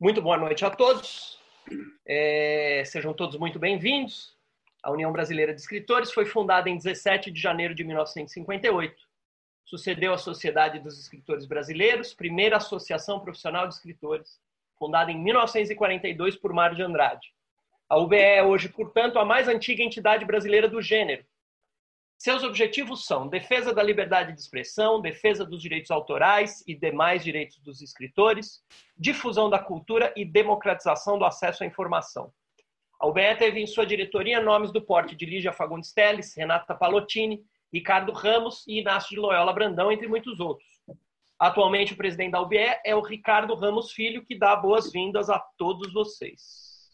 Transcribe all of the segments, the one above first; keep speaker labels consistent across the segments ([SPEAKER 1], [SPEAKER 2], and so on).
[SPEAKER 1] Muito boa noite a todos. É, sejam todos muito bem-vindos. A União Brasileira de Escritores foi fundada em 17 de janeiro de 1958. Sucedeu a Sociedade dos Escritores Brasileiros, primeira associação profissional de escritores, fundada em 1942 por Mário de Andrade. A UBE é hoje, portanto, a mais antiga entidade brasileira do gênero, seus objetivos são defesa da liberdade de expressão, defesa dos direitos autorais e demais direitos dos escritores, difusão da cultura e democratização do acesso à informação. A UBE teve em sua diretoria nomes do porte de Lígia Fagundes Teles, Renata Palottini, Ricardo Ramos e Inácio de Loyola Brandão, entre muitos outros. Atualmente, o presidente da UBE é o Ricardo Ramos Filho, que dá boas-vindas a todos vocês.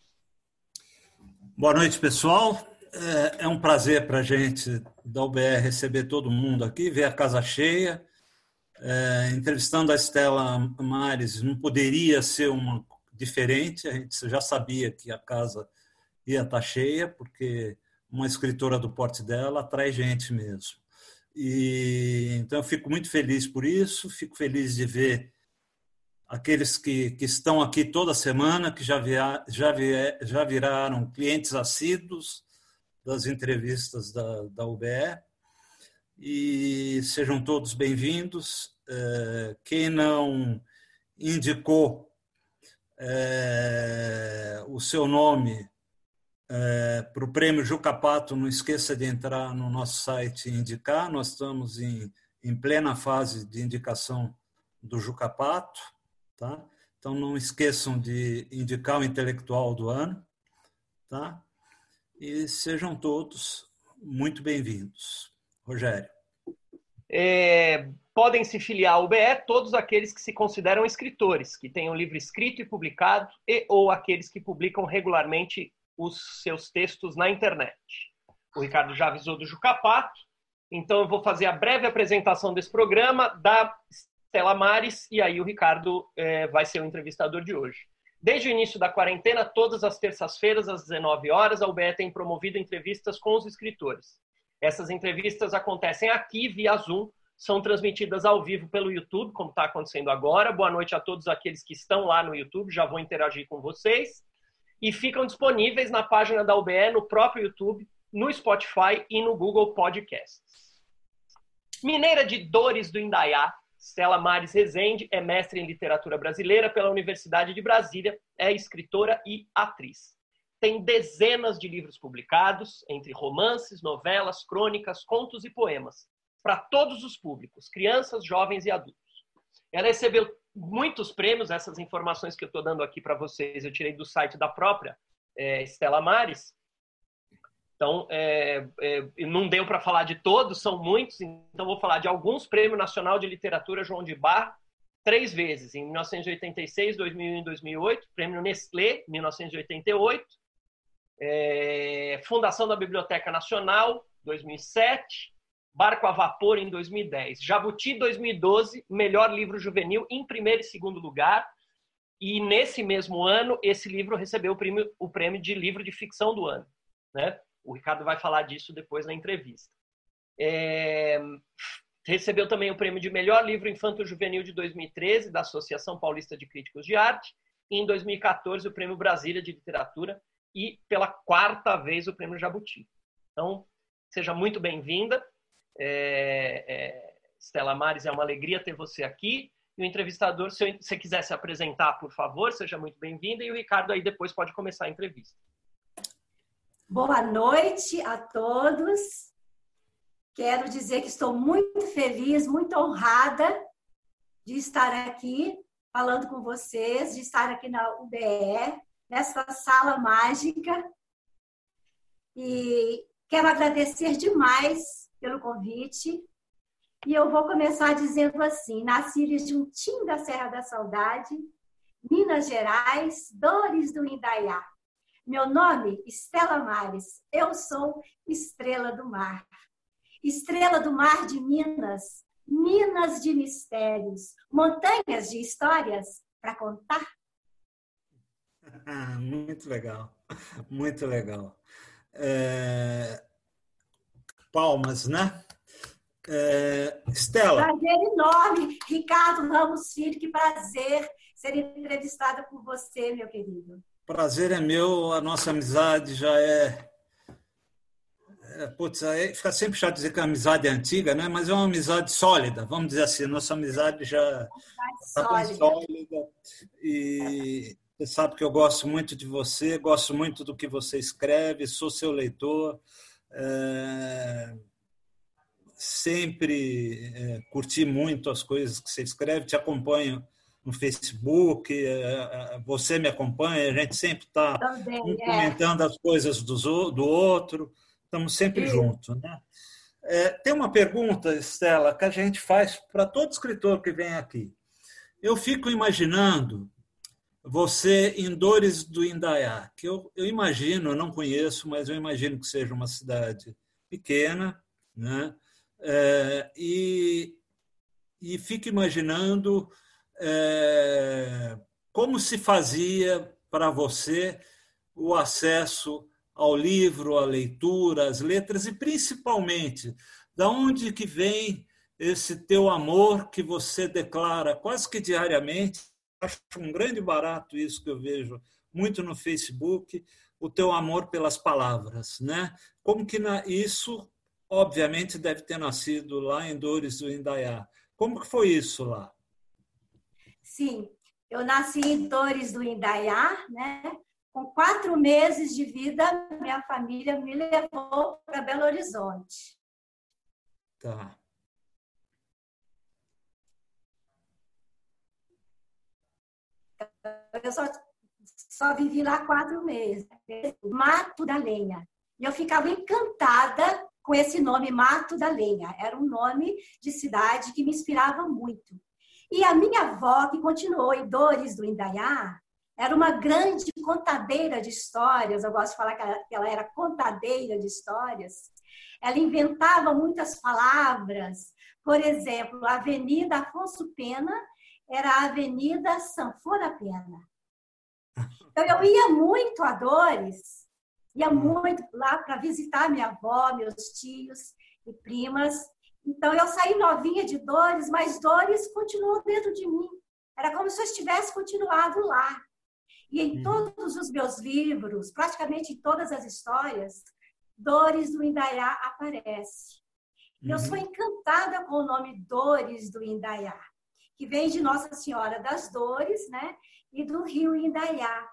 [SPEAKER 2] Boa noite, pessoal. É, é um prazer para a gente da UBR receber todo mundo aqui, ver a casa cheia. É, entrevistando a Estela Mares não poderia ser uma diferente, a gente já sabia que a casa ia estar tá cheia, porque uma escritora do porte dela atrai gente mesmo. E, então, eu fico muito feliz por isso, fico feliz de ver aqueles que, que estão aqui toda semana, que já, via, já, via, já viraram clientes assíduos, das entrevistas da, da UBE. E sejam todos bem-vindos. É, quem não indicou é, o seu nome é, para o prêmio Jucapato, não esqueça de entrar no nosso site e indicar. Nós estamos em, em plena fase de indicação do Jucapato, tá? Então não esqueçam de indicar o intelectual do ano, tá? E sejam todos muito bem-vindos. Rogério.
[SPEAKER 1] É, podem se filiar ao BE todos aqueles que se consideram escritores, que tenham livro escrito e publicado, e ou aqueles que publicam regularmente os seus textos na internet. O Ricardo já avisou do Jucapato, então eu vou fazer a breve apresentação desse programa da Stella Mares, e aí o Ricardo é, vai ser o entrevistador de hoje. Desde o início da quarentena, todas as terças-feiras, às 19 horas, a UBE tem promovido entrevistas com os escritores. Essas entrevistas acontecem aqui via Zoom, são transmitidas ao vivo pelo YouTube, como está acontecendo agora. Boa noite a todos aqueles que estão lá no YouTube, já vou interagir com vocês. E ficam disponíveis na página da UBE, no próprio YouTube, no Spotify e no Google Podcasts. Mineira de Dores do Indaiá, Stella Mares Rezende é mestre em literatura brasileira pela Universidade de Brasília, é escritora e atriz. Tem dezenas de livros publicados, entre romances, novelas, crônicas, contos e poemas, para todos os públicos, crianças, jovens e adultos. Ela recebeu muitos prêmios, essas informações que eu estou dando aqui para vocês, eu tirei do site da própria é, Stella Mares, então, é, é, não deu para falar de todos, são muitos, então vou falar de alguns. Prêmio Nacional de Literatura João de Bar, três vezes, em 1986, 2001 e 2008. Prêmio Nestlé, 1988. É, Fundação da Biblioteca Nacional, 2007. Barco a Vapor, em 2010. Jabuti, 2012, melhor livro juvenil em primeiro e segundo lugar. E nesse mesmo ano, esse livro recebeu o prêmio, o prêmio de livro de ficção do ano. Né? O Ricardo vai falar disso depois na entrevista. É, recebeu também o prêmio de melhor livro infanto-juvenil de 2013 da Associação Paulista de Críticos de Arte e em 2014 o prêmio Brasília de Literatura e pela quarta vez o prêmio Jabuti. Então, seja muito bem-vinda. É, é, Stella Mares, é uma alegria ter você aqui. E o entrevistador, se você quiser se apresentar, por favor, seja muito bem-vinda. E o Ricardo aí depois pode começar a entrevista.
[SPEAKER 3] Boa noite a todos. Quero dizer que estou muito feliz, muito honrada de estar aqui falando com vocês, de estar aqui na UBE, nessa sala mágica. E quero agradecer demais pelo convite. E eu vou começar dizendo assim: nasci de Juntinho da Serra da Saudade, Minas Gerais, Dores do Indaiá meu nome, Estela Mares. Eu sou Estrela do Mar. Estrela do Mar de Minas, Minas de mistérios, montanhas de histórias para contar.
[SPEAKER 2] muito legal, muito legal. É... Palmas, né? É... Estela.
[SPEAKER 3] Prazer enorme, Ricardo Ramos Filho, que prazer ser entrevistada por você, meu querido.
[SPEAKER 2] Prazer é meu, a nossa amizade já é. é putz, aí fica sempre chato dizer que a amizade é antiga, né? mas é uma amizade sólida, vamos dizer assim. Nossa amizade já está sólida. sólida. E você sabe que eu gosto muito de você, gosto muito do que você escreve, sou seu leitor. É sempre é, curti muito as coisas que você escreve, te acompanho no Facebook, é, é, você me acompanha, a gente sempre está um é. comentando as coisas do, do outro, estamos sempre juntos. Né? É, tem uma pergunta, Estela, que a gente faz para todo escritor que vem aqui. Eu fico imaginando você em Dores do Indaiá, que eu, eu imagino, eu não conheço, mas eu imagino que seja uma cidade pequena, né? É, e, e fico imaginando é, como se fazia para você o acesso ao livro, à leitura, às letras e principalmente da onde que vem esse teu amor que você declara quase que diariamente. Acho um grande barato isso que eu vejo muito no Facebook, o teu amor pelas palavras, né? Como que na, isso obviamente deve ter nascido lá em Dores do Indaiá. Como que foi isso lá?
[SPEAKER 3] Sim, eu nasci em Dores do Indaiá, né? Com quatro meses de vida, minha família me levou para Belo Horizonte.
[SPEAKER 2] Tá.
[SPEAKER 3] Eu só, só vivi lá quatro meses. Mato da Lenha. E eu ficava encantada com esse nome Mato da Lenha. Era um nome de cidade que me inspirava muito. E a minha avó, que continuou em Dores do Indaiá, era uma grande contadeira de histórias. Eu gosto de falar que ela, era contadeira de histórias. Ela inventava muitas palavras. Por exemplo, a Avenida Afonso Pena era a Avenida Sanfona Pena. Então, eu ia muito a Dores Ia muito lá para visitar minha avó, meus tios e primas. Então eu saí novinha de dores, mas dores continuou dentro de mim. Era como se eu estivesse continuado lá. E em uhum. todos os meus livros, praticamente em todas as histórias, Dores do Indaiá aparece. Uhum. Eu sou encantada com o nome Dores do Indaiá, que vem de Nossa Senhora das Dores, né? E do rio Indaiá.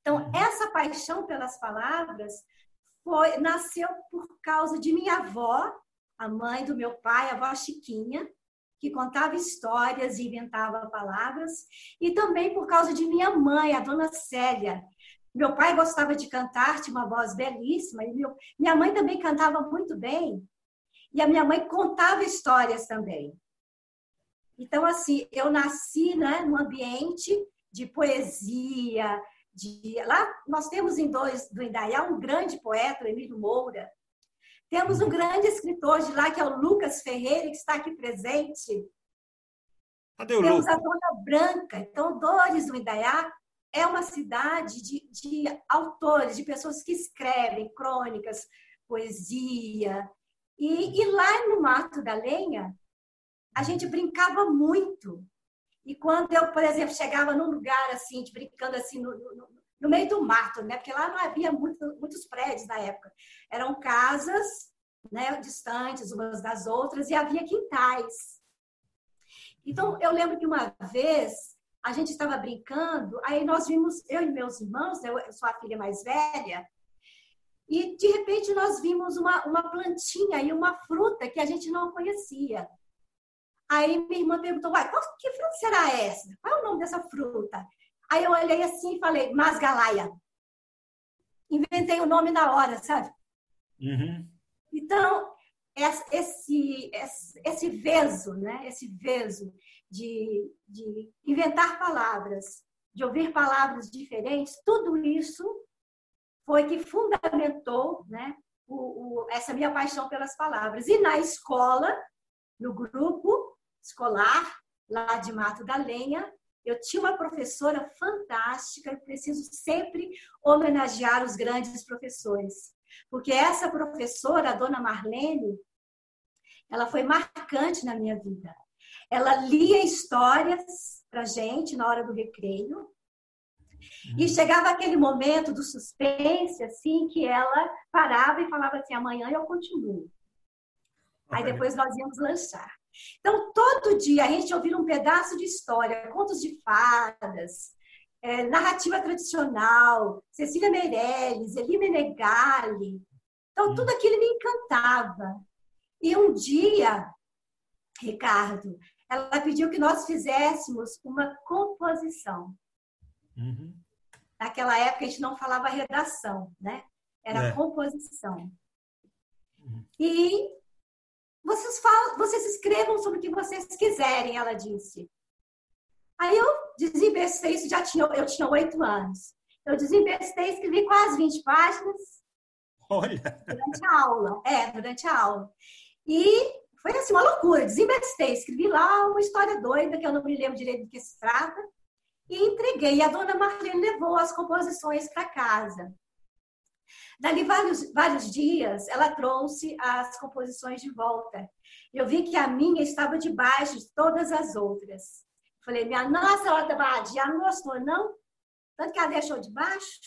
[SPEAKER 3] Então, uhum. essa paixão pelas palavras foi, nasceu por causa de minha avó, a mãe do meu pai, a avó Chiquinha, que contava histórias e inventava palavras, e também por causa de minha mãe, a dona Célia. Meu pai gostava de cantar, tinha uma voz belíssima, e meu, minha mãe também cantava muito bem, e a minha mãe contava histórias também. Então, assim, eu nasci né, num ambiente de poesia, de lá nós temos em dois do Indaiá um grande poeta, o Emílio Moura. Temos um grande escritor de lá que é o Lucas Ferreira que está aqui presente. Cadê o temos Lucas? a Dona Branca. Então, Dores do Indaiá é uma cidade de, de autores, de pessoas que escrevem crônicas, poesia. E, e lá no Mato da Lenha, a gente brincava muito e quando eu, por exemplo, chegava num lugar assim, brincando assim no, no, no, meio do mato, né? Porque lá não havia muito, muitos prédios na época. Eram casas, né, distantes umas das outras e havia quintais. Então, eu lembro que uma vez a gente estava brincando, aí nós vimos, eu e meus irmãos, né, eu sou a filha mais velha, e de repente nós vimos uma, uma plantinha e uma fruta que a gente não conhecia. Aí minha irmã perguntou, Uai, qual, que fruta será essa? Qual é o nome dessa fruta? Aí eu olhei assim e falei, masgalaia. Inventei o nome na hora, sabe?
[SPEAKER 2] Uhum.
[SPEAKER 3] Então, esse, esse, esse veso, né? esse veso de, de inventar palavras, de ouvir palavras diferentes, tudo isso foi que fundamentou né, o, o, essa minha paixão pelas palavras. E na escola, no grupo, escolar, lá de Mato da Lenha. Eu tinha uma professora fantástica, preciso sempre homenagear os grandes professores. Porque essa professora, a dona Marlene, ela foi marcante na minha vida. Ela lia histórias para gente na hora do recreio. E chegava aquele momento do suspense, assim, que ela parava e falava assim: amanhã eu continuo. Aí depois nós íamos lanchar. Então, todo dia a gente ouvia um pedaço de história, contos de fadas, é, narrativa tradicional, Cecília Meirelles, Eli Menegali. Então, tudo aquilo me encantava. E um dia, Ricardo, ela pediu que nós fizéssemos uma composição. Uhum. Naquela época a gente não falava redação, né? Era é. composição. Uhum. E vocês, falam, vocês escrevam sobre o que vocês quiserem, ela disse. Aí eu desinvestei, isso já tinha, eu tinha oito anos. Eu desinvestei, escrevi quase 20 páginas.
[SPEAKER 2] Olha!
[SPEAKER 3] Durante a aula. É, durante a aula. E foi assim, uma loucura. Desinvestei, escrevi lá uma história doida, que eu não me lembro direito do que se trata e entreguei. E a dona Marlene levou as composições para casa. Dali vários, vários dias, ela trouxe as composições de volta. Eu vi que a minha estava debaixo de todas as outras. Falei, minha nossa, ela já não gostou, não? Tanto que ela deixou de baixo.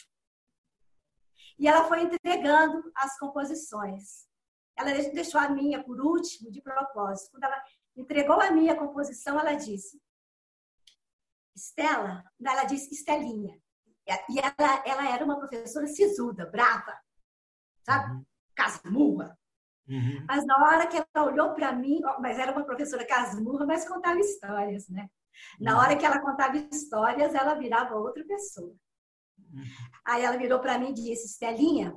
[SPEAKER 3] E ela foi entregando as composições. Ela deixou a minha por último, de propósito. Quando ela entregou a minha composição, ela disse: Estela, ela disse Estelinha. E ela, ela era uma professora sisuda, brava, sabe? Uhum. Casmurra. Uhum. Mas na hora que ela olhou para mim, mas era uma professora casmurra, mas contava histórias, né? Na uhum. hora que ela contava histórias, ela virava outra pessoa. Uhum. Aí ela virou para mim e disse: Estelinha,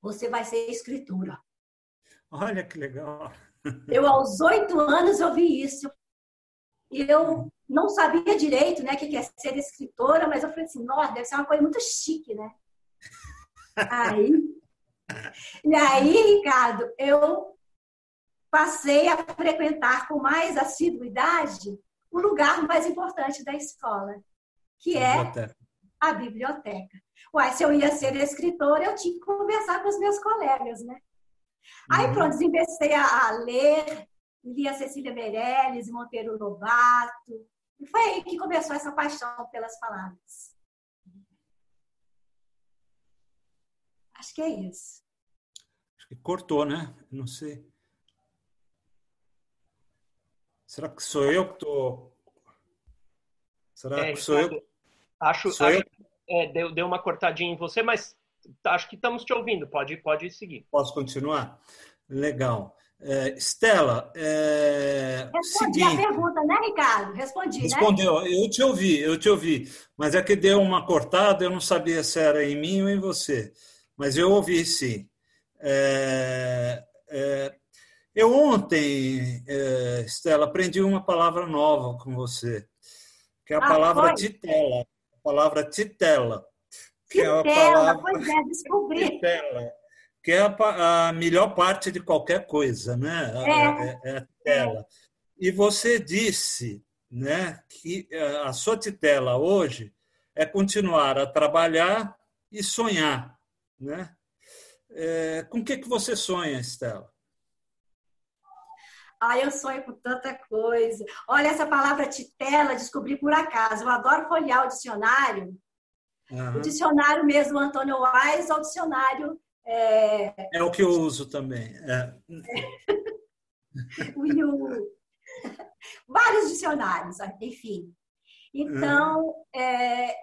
[SPEAKER 3] você vai ser escritora.
[SPEAKER 2] Olha que legal.
[SPEAKER 3] Eu, aos oito anos, eu vi isso. E eu não sabia direito né, o que é ser escritora, mas eu falei assim, nossa, deve ser uma coisa muito chique, né? Aí, e aí, Ricardo, eu passei a frequentar com mais assiduidade o lugar mais importante da escola, que é a biblioteca. Uai, se eu ia ser escritora, eu tinha que conversar com os meus colegas, né? Aí, uhum. pronto, investei a, a ler, li a Cecília Meirelles, Monteiro Lobato. E foi aí que começou essa paixão pelas palavras. Acho que é isso.
[SPEAKER 2] Acho que cortou, né? Não sei. Será que sou eu que estou. Será é, que sou eu?
[SPEAKER 1] Acho, sou acho eu? É, deu, deu uma cortadinha em você, mas acho que estamos te ouvindo. Pode, pode seguir.
[SPEAKER 2] Posso continuar? Legal. É, Estela,
[SPEAKER 3] é, Respondi seguinte, a pergunta, né, Ricardo? Respondi,
[SPEAKER 2] né? Respondeu. Né? Eu te ouvi, eu te ouvi. Mas é que deu uma cortada, eu não sabia se era em mim ou em você. Mas eu ouvi, sim. É, é, eu ontem, é, Estela, aprendi uma palavra nova com você, que é a ah, palavra foi? titela. A palavra titela.
[SPEAKER 3] Que titela, é palavra... pois é, descobri. Titela
[SPEAKER 2] que é a, a melhor parte de qualquer coisa, né? É, é, é a tela. E você disse, né, que é, a sua titela hoje é continuar a trabalhar e sonhar, né? É, com o que que você sonha, Estela?
[SPEAKER 3] Ah, eu sonho com tanta coisa. Olha, essa palavra titela, descobri por acaso. Eu adoro folhear o dicionário. Uhum. O dicionário mesmo, Antônio Wise, é o dicionário
[SPEAKER 2] é, é o que eu uso também. É.
[SPEAKER 3] o, vários dicionários, enfim. Então, é,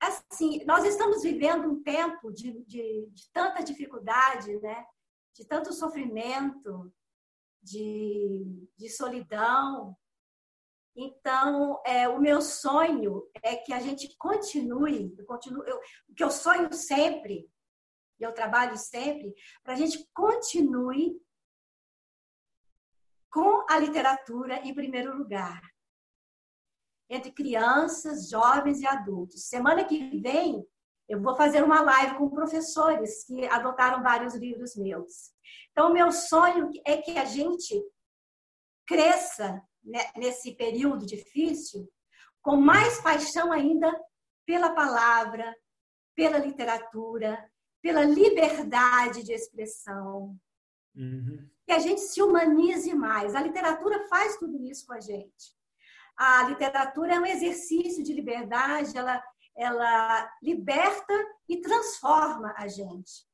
[SPEAKER 3] assim, nós estamos vivendo um tempo de, de, de, tanta dificuldade, né? de tanto sofrimento, de, de solidão. Então, é, o meu sonho é que a gente continue, eu continuo, eu, o que eu sonho sempre e eu trabalho sempre, para a gente continue com a literatura em primeiro lugar. Entre crianças, jovens e adultos. Semana que vem, eu vou fazer uma live com professores que adotaram vários livros meus. Então, meu sonho é que a gente cresça nesse período difícil com mais paixão ainda pela palavra, pela literatura, pela liberdade de expressão. Uhum. Que a gente se humanize mais. A literatura faz tudo isso com a gente. a literatura é um exercício de liberdade, ela, ela liberta e transforma a gente.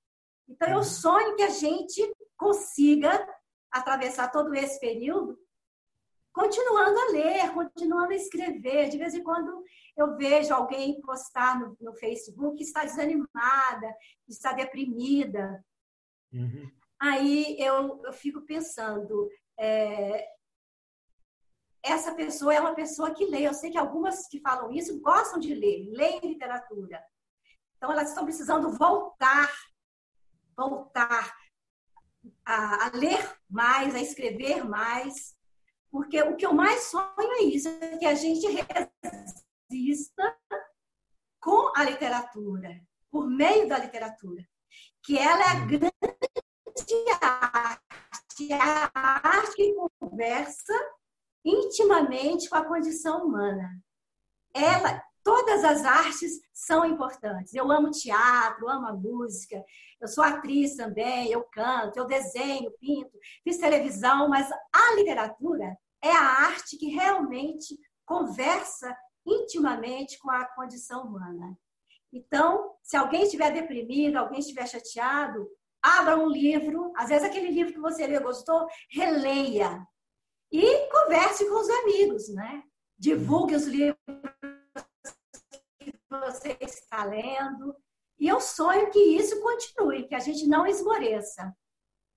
[SPEAKER 3] Então, eu uhum. sonho que a gente consiga atravessar todo esse período continuando a ler, continuando a escrever. De vez em quando eu vejo alguém postar no, no Facebook que está desanimada, que está deprimida. Uhum. Aí eu, eu fico pensando, é, essa pessoa é uma pessoa que lê. Eu sei que algumas que falam isso gostam de ler, leem literatura. Então, elas estão precisando voltar, voltar a, a, ler mais, a escrever mais, porque o que eu mais sonho é isso, é que a gente resista com a literatura, por meio da literatura, que ela é a grande arte, é a arte que conversa intimamente com a condição humana. Ela, todas as artes são importantes. Eu amo teatro, amo a música, eu sou atriz também, eu canto, eu desenho, pinto, fiz televisão, mas a literatura é a arte que realmente conversa intimamente com a condição humana. Então, se alguém estiver deprimido, alguém estiver chateado, abra um livro, às vezes aquele livro que você leu gostou, releia, e converse com os amigos, né? Divulgue os livros que você está lendo. E eu sonho que isso continue, que a gente não esmoreça.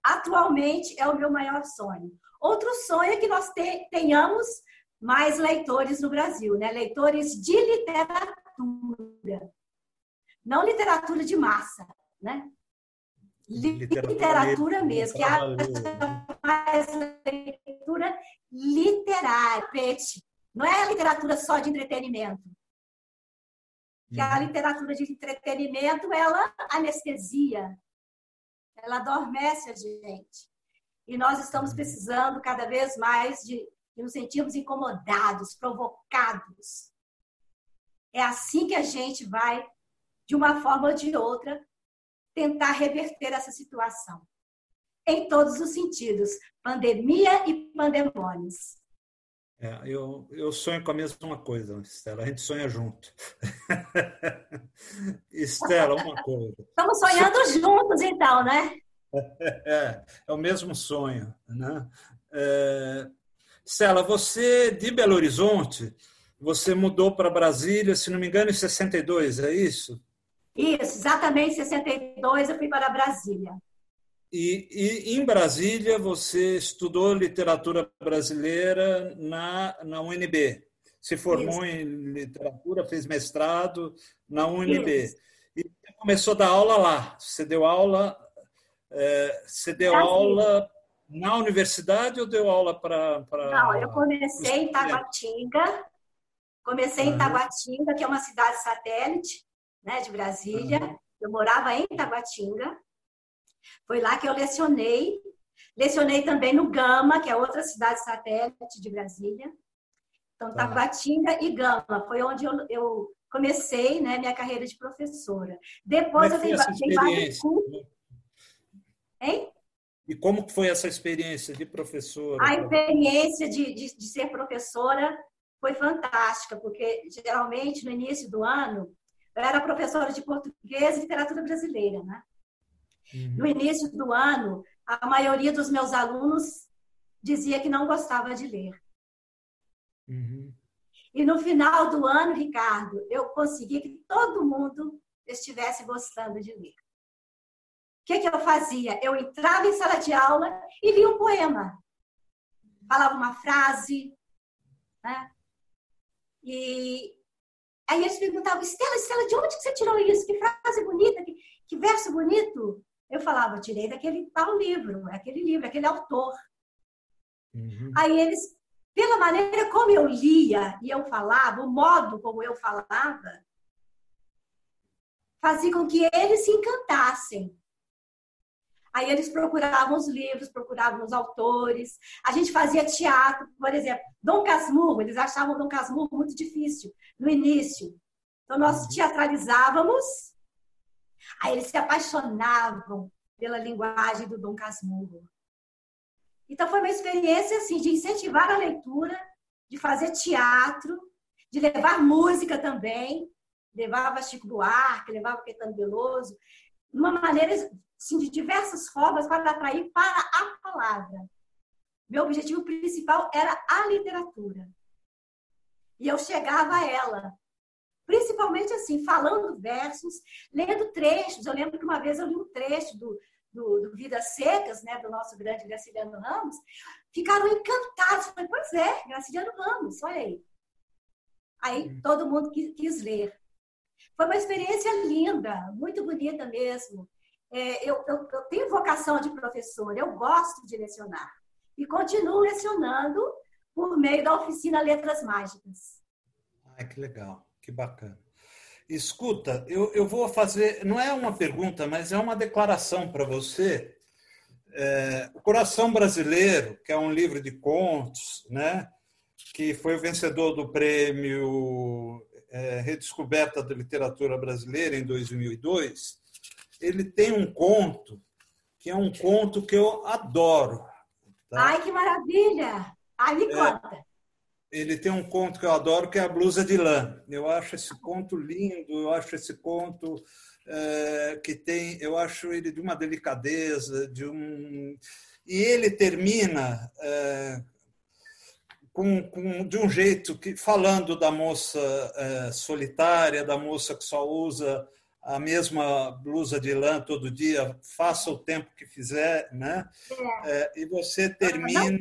[SPEAKER 3] Atualmente é o meu maior sonho. Outro sonho é que nós tenhamos mais leitores no Brasil, né? Leitores de literatura. Não literatura de massa, né? Literatura, literatura mesmo, que é mais literatura literária, peixe. Não é literatura só de entretenimento. Que a uhum. literatura de entretenimento, ela anestesia, ela adormece a gente. E nós estamos precisando cada vez mais de, de nos sentirmos incomodados, provocados. É assim que a gente vai, de uma forma ou de outra, tentar reverter essa situação em todos os sentidos, pandemia e pandemônios.
[SPEAKER 2] É, eu, eu sonho com a mesma coisa, Estela. A gente sonha junto. Estela, uma coisa.
[SPEAKER 3] Estamos sonhando Se... juntos, então, né?
[SPEAKER 2] É, é o mesmo sonho. Né? É... Estela, você de Belo Horizonte, você mudou para Brasília, se não me engano, em 62, é isso?
[SPEAKER 3] Isso, exatamente em 62 eu fui para Brasília.
[SPEAKER 2] E, e, em Brasília você estudou literatura brasileira na, na UNB. Se formou Isso. em literatura, fez mestrado na UNB. Isso. E começou a dar aula lá. Você deu aula, é, você deu aula na universidade ou deu aula para.
[SPEAKER 3] Não, eu comecei em Taguatinga. Comecei em Taguatinga, que é uma cidade satélite né, de Brasília. Uhum. Eu morava em Taguatinga. Foi lá que eu lecionei. Lecionei também no Gama, que é outra cidade satélite de Brasília. Então, tá. Taguatinga e Gama foi onde eu, eu comecei né, minha carreira de professora. Depois
[SPEAKER 2] eu dei, dei vários cursos. Hein? E como foi essa experiência de professora?
[SPEAKER 3] A experiência de, de, de, ser professora foi fantástica, porque geralmente no início do ano eu era professora de português e literatura brasileira, né? Uhum. No início do ano, a maioria dos meus alunos dizia que não gostava de ler. Uhum. E no final do ano, Ricardo, eu consegui que todo mundo estivesse gostando de ler. O que, que eu fazia? Eu entrava em sala de aula e lia um poema. Falava uma frase, né? E aí eles perguntavam, Estela, Estela, de onde que você tirou isso? Que frase bonita, que, que verso bonito. Eu falava, tirei daquele tal livro, é aquele livro, aquele autor. Uhum. Aí eles, pela maneira como eu lia e eu falava, o modo como eu falava, fazia com que eles se encantassem. Aí eles procuravam os livros, procuravam os autores. A gente fazia teatro, por exemplo, Dom Casmurro, eles achavam Dom Casmurro muito difícil no início. Então nós uhum. teatralizávamos Aí eles se apaixonavam pela linguagem do Dom Casmurro. Então foi uma experiência assim de incentivar a leitura, de fazer teatro, de levar música também. Levava Chico Buarque, levava Caetano Veloso, de uma maneira, assim, de diversas formas para atrair para a palavra. Meu objetivo principal era a literatura. E eu chegava a ela, principalmente assim, falando versos, lendo trechos. Eu lembro que uma vez eu li um trecho do, do, do Vidas Secas, né, do nosso grande Graciliano Ramos, ficaram encantados. Falei, pois é, Graciliano Ramos, olha aí. Aí hum. todo mundo quis, quis ler. Foi uma experiência linda, muito bonita mesmo. É, eu, eu, eu tenho vocação de professora, eu gosto de lecionar. E continuo lecionando por meio da oficina Letras Mágicas.
[SPEAKER 2] Ai, que legal, que bacana. Escuta, eu, eu vou fazer, não é uma pergunta, mas é uma declaração para você. É, o Coração Brasileiro, que é um livro de contos, né, que foi o vencedor do prêmio é, Redescoberta da Literatura Brasileira em 2002, ele tem um conto que é um conto que eu adoro.
[SPEAKER 3] Tá? Ai, que maravilha! Ai, me é, conta
[SPEAKER 2] ele tem um conto que eu adoro, que é a blusa de lã. Eu acho esse conto lindo, eu acho esse conto é, que tem, eu acho ele de uma delicadeza, de um e ele termina é, com, com, de um jeito que falando da moça é, solitária, da moça que só usa a mesma blusa de lã todo dia, faça o tempo que fizer, né? É. e você termina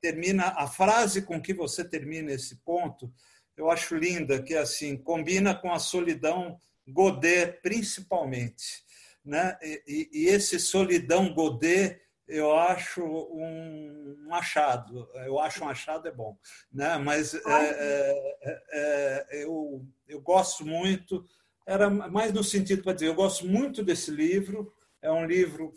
[SPEAKER 2] termina a frase com que você termina esse ponto, eu acho linda, que é assim, combina com a solidão Godet principalmente, né? E, e esse solidão Godet eu acho um, achado. Eu acho um achado é bom, né? Mas é, é, é, é, eu eu gosto muito. Era mais no sentido para dizer, eu gosto muito desse livro. É um livro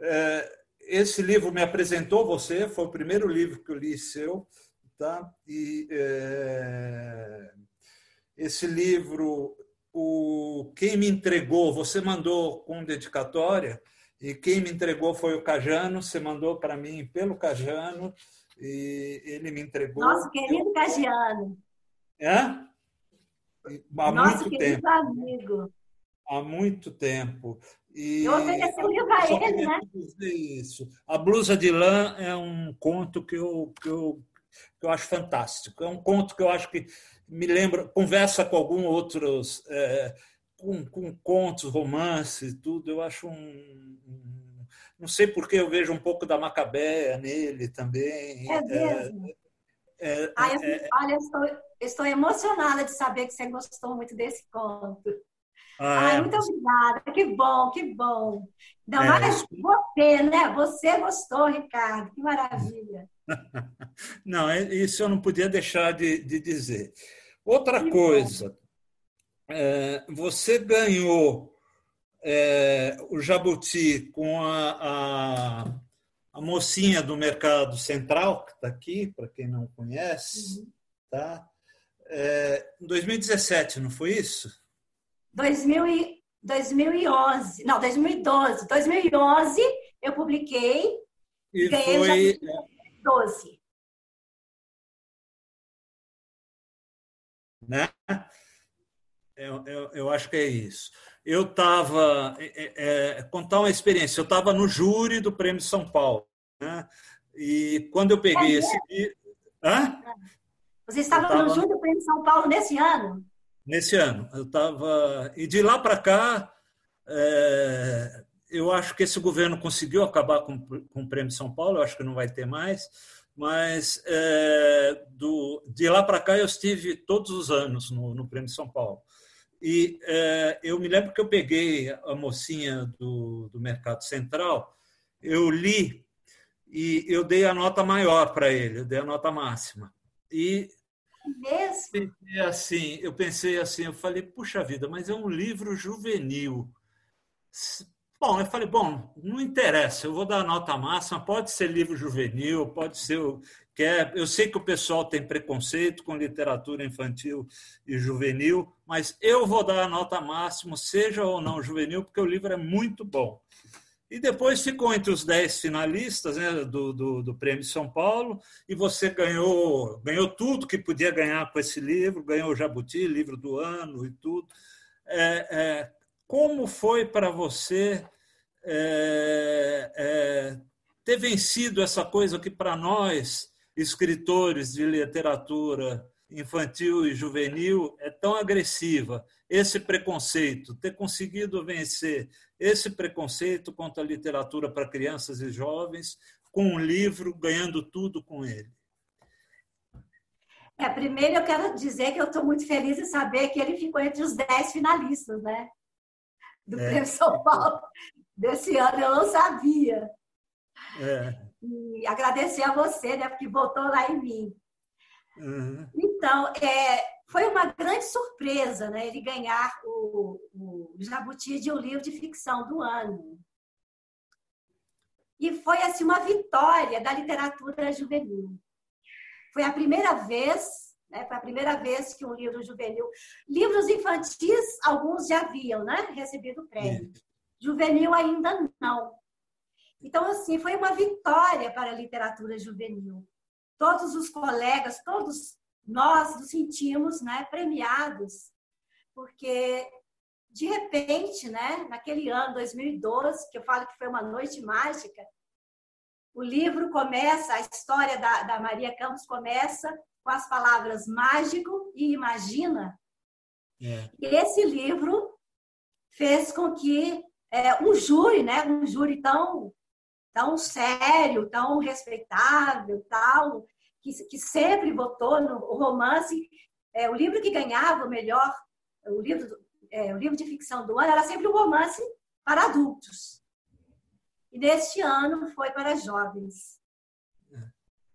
[SPEAKER 2] é, esse livro me apresentou você, foi o primeiro livro que eu li seu, tá? E é, esse livro, o quem me entregou, você mandou com dedicatória e quem me entregou foi o Cajano. Você mandou para mim pelo Cajano e ele me entregou.
[SPEAKER 3] Nosso querido Cajano.
[SPEAKER 2] É? Há
[SPEAKER 3] Nosso muito querido tempo. amigo.
[SPEAKER 2] Há muito tempo.
[SPEAKER 3] E eu ofereci o livro a ele, né?
[SPEAKER 2] Isso. A Blusa de Lã é um conto que eu, que, eu, que eu acho fantástico. É um conto que eu acho que me lembra, conversa com alguns outros, é, com, com contos, romances, tudo. Eu acho um. Não sei porque eu vejo um pouco da Macabéia nele também.
[SPEAKER 3] É mesmo. É, é, Ai, eu, é, olha, estou, estou emocionada de saber que você gostou muito desse conto. Ah, Ai, é. muito obrigada. Que bom, que bom. Ainda é. mais você, né? Você gostou, Ricardo. Que maravilha.
[SPEAKER 2] Não, é, isso eu não podia deixar de, de dizer. Outra que coisa, é, você ganhou é, o Jabuti com a, a, a, mocinha do Mercado Central, que está aqui, para quem não conhece, uhum. tá? É, em 2017, não foi isso?
[SPEAKER 3] 2000 2011, não, 2012. 2011 eu publiquei
[SPEAKER 2] e ganhei foi...
[SPEAKER 3] 2012.
[SPEAKER 2] Né? Eu, eu, eu, acho que é isso. Eu estava. É, é, contar uma experiência. Eu estava no júri do Prêmio São Paulo. Né? E quando eu peguei é esse.
[SPEAKER 3] Hã? Você estava tava... no júri do Prêmio São Paulo nesse ano?
[SPEAKER 2] Nesse ano. Eu estava e de lá para cá, é, eu acho que esse governo conseguiu acabar com, com o Prêmio São Paulo. Eu acho que não vai ter mais, mas é, do, de lá para cá eu estive todos os anos no, no Prêmio São Paulo. E é, eu me lembro que eu peguei a mocinha do, do Mercado Central, eu li e eu dei a nota maior para ele, eu dei a nota máxima. E
[SPEAKER 3] mesmo?
[SPEAKER 2] Pensei assim, eu pensei assim, eu falei, puxa vida, mas é um livro juvenil. Bom, eu falei, bom, não interessa, eu vou dar nota máxima, pode ser livro juvenil, pode ser que é. Eu sei que o pessoal tem preconceito com literatura infantil e juvenil, mas eu vou dar a nota máxima, seja ou não juvenil, porque o livro é muito bom. E depois ficou entre os dez finalistas né, do, do, do, Prêmio São Paulo, e você ganhou, ganhou tudo que podia ganhar com esse livro, ganhou o Jabuti, livro do ano e tudo. É, é, como foi para você é, é, ter vencido essa coisa que para nós, escritores de literatura infantil e juvenil, é tão agressiva? Esse preconceito, ter conseguido vencer esse preconceito contra a literatura para crianças e jovens com um livro, ganhando tudo com ele?
[SPEAKER 3] É, primeiro eu quero dizer que eu estou muito feliz em saber que ele ficou entre os dez finalistas, né? Do é. Prêmio São Paulo desse ano, eu não sabia. É. E agradecer a você, né? Porque votou lá em mim. Uhum. Então, é, foi uma grande surpresa né, ele ganhar o, o Jabuti de um livro de ficção do ano. E foi assim uma vitória da literatura juvenil. Foi a primeira vez, né, foi a primeira vez que um livro juvenil, livros infantis alguns já haviam, né, recebido prêmio. Juvenil ainda não. Então assim, foi uma vitória para a literatura juvenil. Todos os colegas, todos nós nos sentimos né, premiados, porque de repente, né, naquele ano 2012, que eu falo que foi uma noite mágica, o livro começa, a história da, da Maria Campos começa com as palavras mágico e imagina. É. E esse livro fez com que é, um júri, né, um júri tão, tão sério, tão respeitável, tal, que, que sempre votou no romance, é, o livro que ganhava o melhor, o livro, é, o livro de ficção do ano era sempre um romance para adultos. E neste ano foi para jovens.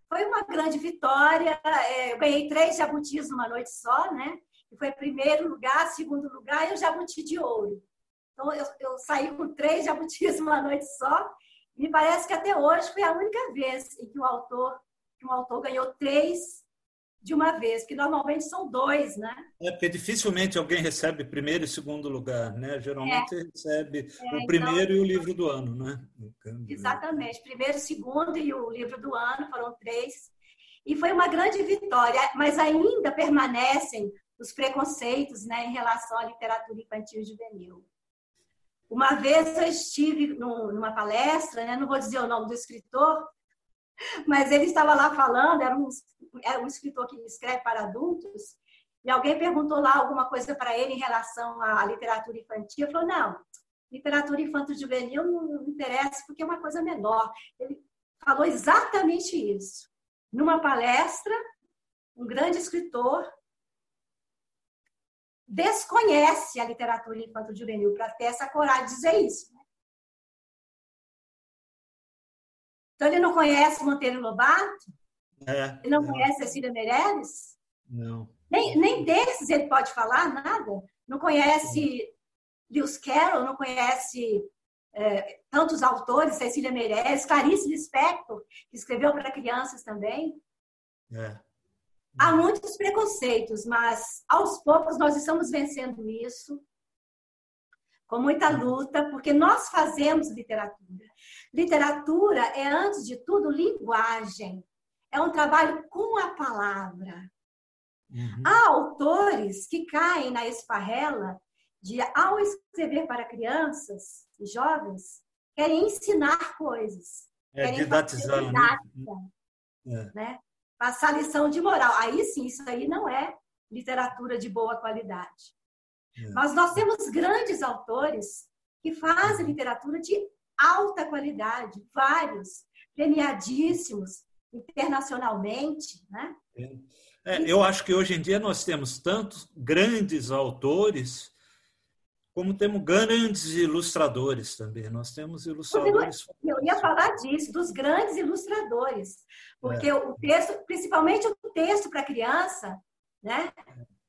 [SPEAKER 3] Foi uma grande vitória. É, eu ganhei três jabutis numa noite só, né? E foi primeiro lugar, segundo lugar e o jabuti de ouro. Então eu, eu saí com três jabutis numa noite só. E me parece que até hoje foi a única vez em que o autor que um autor ganhou três de uma vez, que normalmente são dois, né?
[SPEAKER 2] É porque dificilmente alguém recebe primeiro e segundo lugar, né? Geralmente é. recebe é, o primeiro então, e o livro do ano, né?
[SPEAKER 3] Exatamente, primeiro, segundo e o livro do ano foram três. E foi uma grande vitória, mas ainda permanecem os preconceitos né, em relação à literatura infantil e juvenil. Uma vez eu estive numa palestra, né, não vou dizer o nome do escritor, mas ele estava lá falando, era um, era um escritor que escreve para adultos, e alguém perguntou lá alguma coisa para ele em relação à literatura infantil. Ele falou: não, literatura infanto-juvenil não interessa porque é uma coisa menor. Ele falou exatamente isso. Numa palestra, um grande escritor desconhece a literatura infanto-juvenil para ter essa coragem de dizer isso. Então, ele não conhece Monteiro Lobato? É, ele não, não. conhece Cecília Meirelles?
[SPEAKER 2] Não.
[SPEAKER 3] Nem, nem desses ele pode falar nada? Não conhece. Lewis Carroll? Não conhece é, tantos autores? Cecília Meirelles, Clarice Lispector, que escreveu para crianças também? É. Há muitos preconceitos, mas aos poucos nós estamos vencendo isso com muita luta, porque nós fazemos literatura. Literatura é, antes de tudo, linguagem. É um trabalho com a palavra. Uhum. Há autores que caem na esparrela de, ao escrever para crianças e jovens, querem ensinar coisas.
[SPEAKER 2] É,
[SPEAKER 3] querem
[SPEAKER 2] didatizar. Né?
[SPEAKER 3] Didática, é. né? Passar lição de moral. Aí sim, isso aí não é literatura de boa qualidade. É. Mas nós temos grandes autores que fazem literatura de alta qualidade, vários, premiadíssimos internacionalmente, né?
[SPEAKER 2] É, eu acho que hoje em dia nós temos tantos grandes autores como temos grandes ilustradores também. Nós temos ilustradores.
[SPEAKER 3] Eu ia falar disso, dos grandes ilustradores, porque é. o texto, principalmente o texto para criança, né,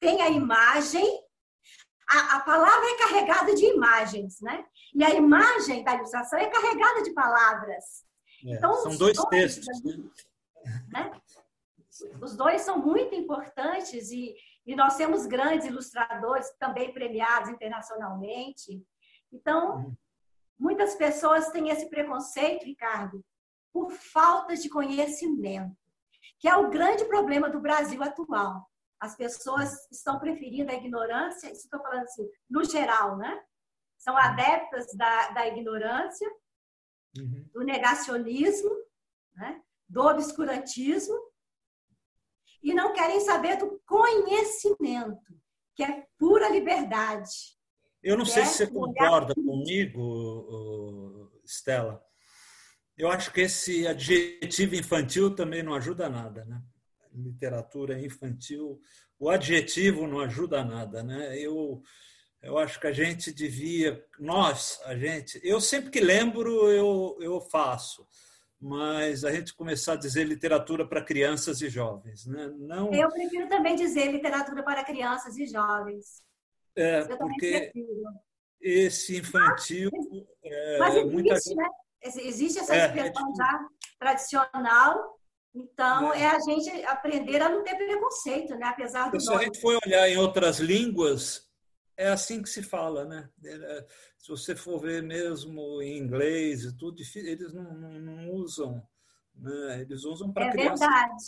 [SPEAKER 3] tem a imagem a, a, palavra é carregada de imagens, né? E a imagem da ilustração é carregada de palavras.
[SPEAKER 2] É, então, são dois textos.
[SPEAKER 3] Né? Os dois são muito importantes e, e nós temos grandes ilustradores também premiados internacionalmente. Então, muitas pessoas têm esse preconceito, Ricardo, por falta de conhecimento, que é o grande problema do Brasil atual. As pessoas estão preferindo a ignorância, isso estou falando assim, no geral, né? São adeptas da, da ignorância, uhum. do negacionismo, né? do obscurantismo, e não querem saber do conhecimento, que é pura liberdade.
[SPEAKER 2] Eu não sei se você concorda comigo, Stella. Eu acho que esse adjetivo infantil também não ajuda nada, né? Literatura infantil, o adjetivo não ajuda nada, né? Eu eu acho que a gente devia, nós, a gente, eu sempre que lembro eu eu faço, mas a gente começar a dizer literatura para crianças e jovens, né?
[SPEAKER 3] Não. Eu prefiro também dizer literatura para crianças e jovens.
[SPEAKER 2] É, eu porque esse infantil.
[SPEAKER 3] Mas, é, existe, muita... né? Existe essa é, expressão é, já tradicional, então é. é. a gente aprender a não ter preconceito, né? apesar do.
[SPEAKER 2] Se a gente for olhar em outras línguas, é assim que se fala, né? É, se você for ver mesmo em inglês e tudo, eles não, não, não usam, né? Eles usam para
[SPEAKER 3] é
[SPEAKER 2] criança.
[SPEAKER 3] É verdade.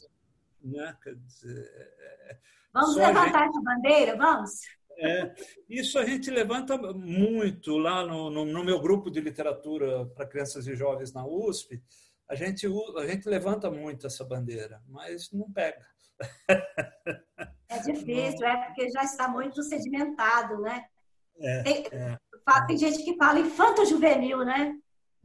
[SPEAKER 2] Né? Dizer,
[SPEAKER 3] vamos levantar gente... essa bandeira, vamos?
[SPEAKER 2] É, isso a gente levanta muito lá no, no, no meu grupo de literatura para crianças e jovens na USP. A gente, a gente levanta muito essa bandeira, mas não pega.
[SPEAKER 3] É difícil, é porque já está muito sedimentado, né?
[SPEAKER 2] É,
[SPEAKER 3] tem,
[SPEAKER 2] é.
[SPEAKER 3] tem gente que fala infanto-juvenil, né?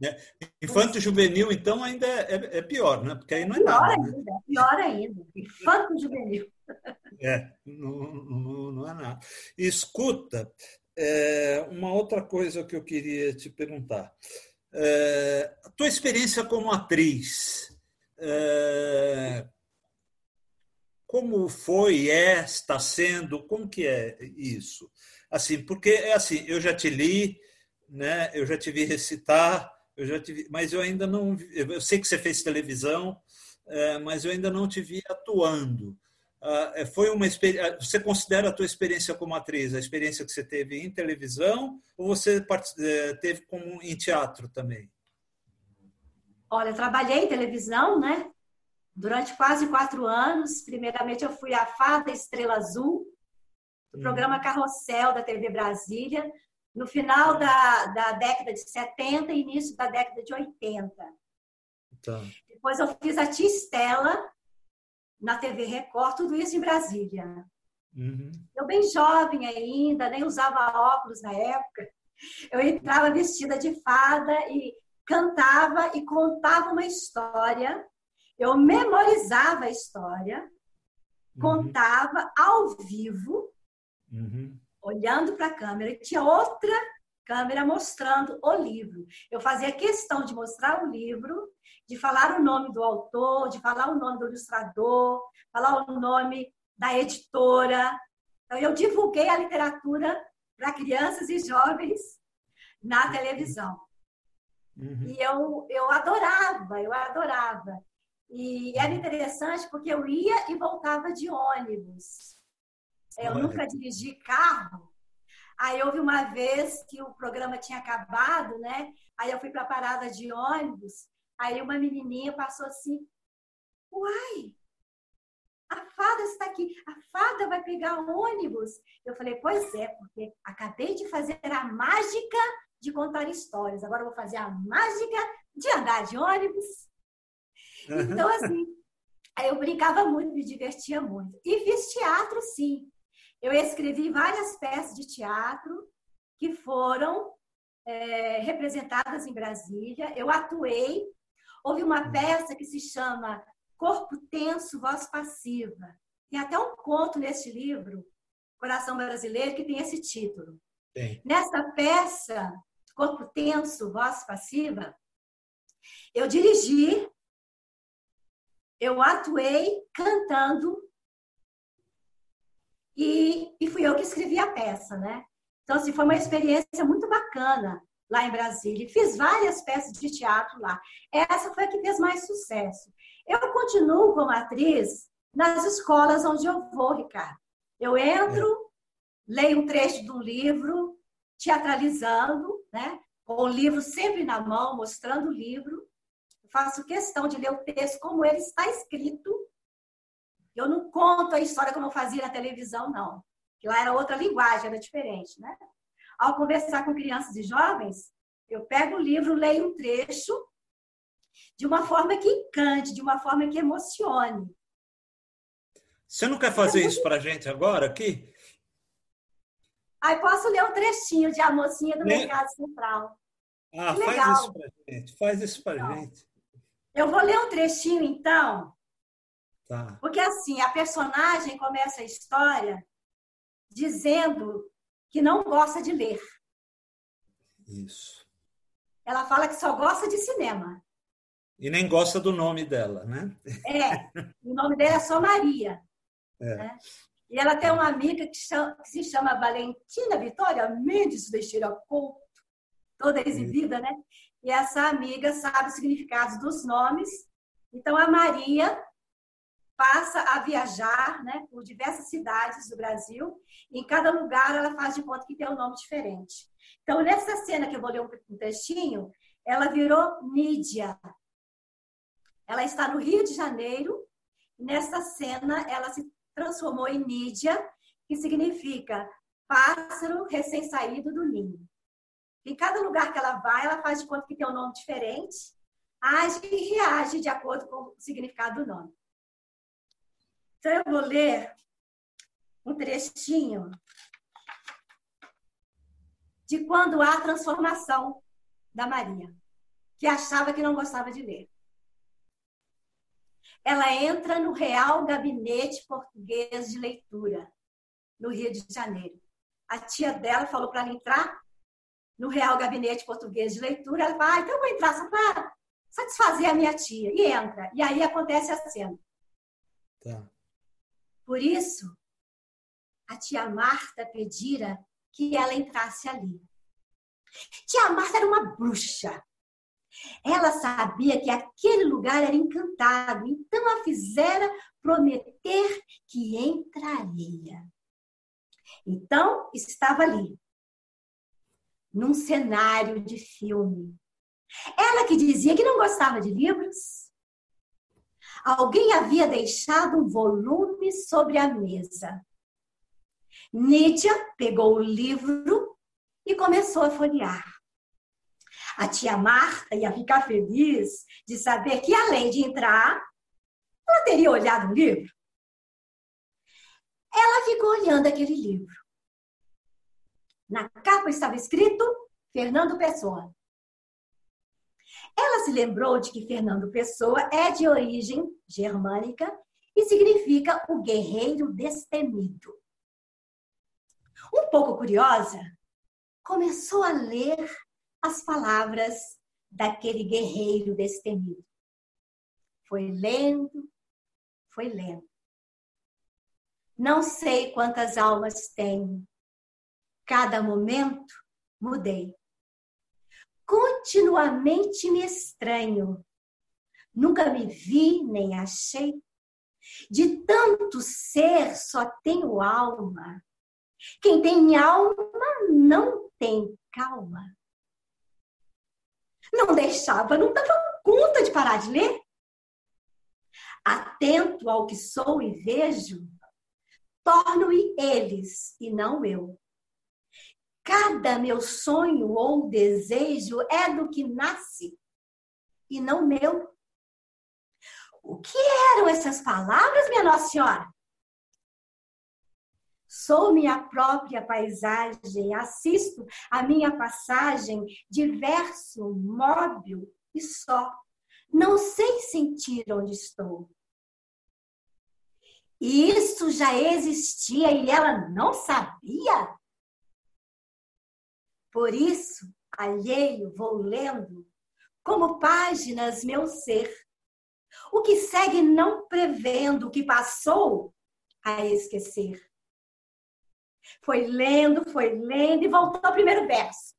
[SPEAKER 2] É. Infanto-juvenil, então, ainda é, é, pior, né? Porque aí não é
[SPEAKER 3] pior
[SPEAKER 2] nada.
[SPEAKER 3] Ainda, né? Pior ainda. Infanto-juvenil.
[SPEAKER 2] É, não, não, não é nada. Escuta, é, uma outra coisa que eu queria te perguntar. É, a tua experiência como atriz, é, como foi, é, está sendo, como que é isso? Assim, porque é assim, eu já te li, né? Eu já te vi recitar, eu já te vi, mas eu ainda não, eu sei que você fez televisão, é, mas eu ainda não te vi atuando. Ah, é, foi uma experiência. Você considera a tua experiência como atriz a experiência que você teve em televisão ou você é, teve como em teatro também?
[SPEAKER 3] Olha, trabalhei em televisão, né? Durante quase quatro anos. Primeiramente, eu fui a Fada Estrela Azul, do programa uhum. Carrossel da TV Brasília, no final da, da década de 70 e início da década de 80. Tá. Depois eu fiz a Tia Estela, na TV Record, tudo isso em Brasília. Uhum. Eu bem jovem ainda, nem usava óculos na época. Eu entrava vestida de fada e cantava e contava uma história. Eu memorizava a história, uhum. contava ao vivo, uhum. olhando para a câmera. E tinha outra câmera mostrando o livro. Eu fazia questão de mostrar o livro de falar o nome do autor, de falar o nome do ilustrador, falar o nome da editora. Então, eu divulguei a literatura para crianças e jovens na televisão. Uhum. E eu, eu adorava, eu adorava. E era interessante porque eu ia e voltava de ônibus. Eu nunca dirigi carro. Aí houve uma vez que o programa tinha acabado, né? Aí eu fui para a parada de ônibus Aí uma menininha passou assim: Uai, a fada está aqui, a fada vai pegar ônibus. Eu falei: Pois é, porque acabei de fazer a mágica de contar histórias, agora eu vou fazer a mágica de andar de ônibus. Então, assim, aí eu brincava muito, me divertia muito. E fiz teatro, sim. Eu escrevi várias peças de teatro que foram é, representadas em Brasília. Eu atuei Houve uma hum. peça que se chama Corpo Tenso, Voz Passiva. Tem até um conto neste livro, Coração Brasileiro, que tem esse título. Sim. Nessa peça, Corpo Tenso, Voz Passiva, eu dirigi, eu atuei cantando e, e fui eu que escrevi a peça, né? Então, assim, foi uma experiência muito bacana lá em Brasília. Fiz várias peças de teatro lá. Essa foi a que fez mais sucesso. Eu continuo como atriz nas escolas onde eu vou, Ricardo. Eu entro, leio um trecho de um livro, teatralizando, né? com o livro sempre na mão, mostrando o livro. Faço questão de ler o texto como ele está escrito. Eu não conto a história como eu fazia na televisão, não. Que lá era outra linguagem, era diferente, né? Ao conversar com crianças e jovens, eu pego o livro, leio um trecho de uma forma que encante, de uma forma que emocione.
[SPEAKER 2] Você não quer fazer é isso para a gente agora aqui?
[SPEAKER 3] Aí posso ler um trechinho de A Mocinha do Mercado Central.
[SPEAKER 2] Ah, faz isso pra gente. Faz isso pra então, gente.
[SPEAKER 3] Eu vou ler um trechinho, então.
[SPEAKER 2] Tá.
[SPEAKER 3] Porque assim, a personagem começa a história dizendo que não gosta de ler.
[SPEAKER 2] Isso.
[SPEAKER 3] Ela fala que só gosta de cinema.
[SPEAKER 2] E nem gosta do nome dela, né?
[SPEAKER 3] É. O nome dela é só Maria. É. Né? E ela tem uma amiga que, chama, que, se chama Valentina Vitória Mendes Teixeira Couto, toda exibida, né? E essa amiga sabe os significados dos nomes. Então, a Maria passa a viajar né, por diversas cidades do Brasil. E em cada lugar, ela faz de conta que tem um nome diferente. Então, nessa cena que eu vou ler um textinho, ela virou Nídia. Ela está no Rio de Janeiro. Nessa cena, ela se transformou em Nídia, que significa pássaro recém-saído do ninho. Em cada lugar que ela vai, ela faz de conta que tem um nome diferente, age e reage de acordo com o significado do nome. Então, eu vou ler um trechinho de quando há a transformação da Maria, que achava que não gostava de ler ela entra no Real Gabinete Português de Leitura, no Rio de Janeiro. A tia dela falou para ela entrar no Real Gabinete Português de Leitura. Ela fala, ah, então eu vou entrar só para satisfazer a minha tia. E entra. E aí acontece a cena.
[SPEAKER 2] Tá.
[SPEAKER 3] Por isso, a tia Marta pedira que ela entrasse ali. Tia Marta era uma bruxa. Ela sabia que aquele lugar era encantado, então a fizera prometer que entraria. Então estava ali, num cenário de filme. Ela que dizia que não gostava de livros. Alguém havia deixado um volume sobre a mesa. Nítia pegou o livro e começou a folhear. A tia Marta ia ficar feliz de saber que, além de entrar, ela teria olhado o livro. Ela ficou olhando aquele livro. Na capa estava escrito Fernando Pessoa. Ela se lembrou de que Fernando Pessoa é de origem germânica e significa o guerreiro destemido. Um pouco curiosa, começou a ler as palavras daquele guerreiro destemido. Foi lendo, foi lendo. Não sei quantas almas tenho. Cada momento mudei. Continuamente me estranho. Nunca me vi nem achei. De tanto ser, só tenho alma. Quem tem alma não tem calma não deixava, não dava conta de parar de ler. Atento ao que sou e vejo, torno-me eles e não eu. Cada meu sonho ou desejo é do que nasce e não meu. O que eram essas palavras, minha Nossa Senhora? Sou minha própria paisagem, assisto a minha passagem diverso, móvel e só. Não sei sentir onde estou. Isso já existia e ela não sabia? Por isso, alheio, vou lendo, como páginas meu ser. O que segue não prevendo o que passou a esquecer. Foi lendo, foi lendo e voltou ao primeiro verso.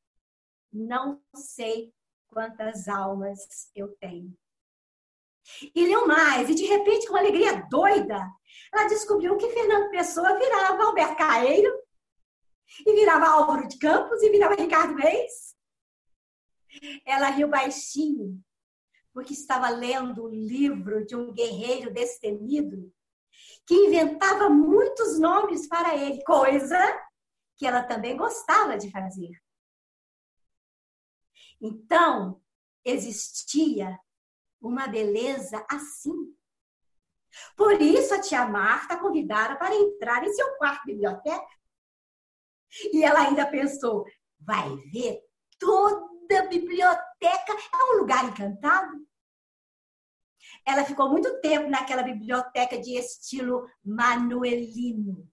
[SPEAKER 3] Não sei quantas almas eu tenho. E leu mais, e de repente, com uma alegria doida, ela descobriu que Fernando Pessoa virava Alberto Caeiro, e virava Álvaro de Campos, e virava Ricardo Reis. Ela riu baixinho, porque estava lendo o livro de um guerreiro destemido que inventava muitos nomes para ele, coisa que ela também gostava de fazer. Então, existia uma beleza assim. Por isso a tia Marta convidara para entrar em seu quarto biblioteca. E ela ainda pensou: vai ver, toda a biblioteca é um lugar encantado. Ela ficou muito tempo naquela biblioteca de estilo manuelino.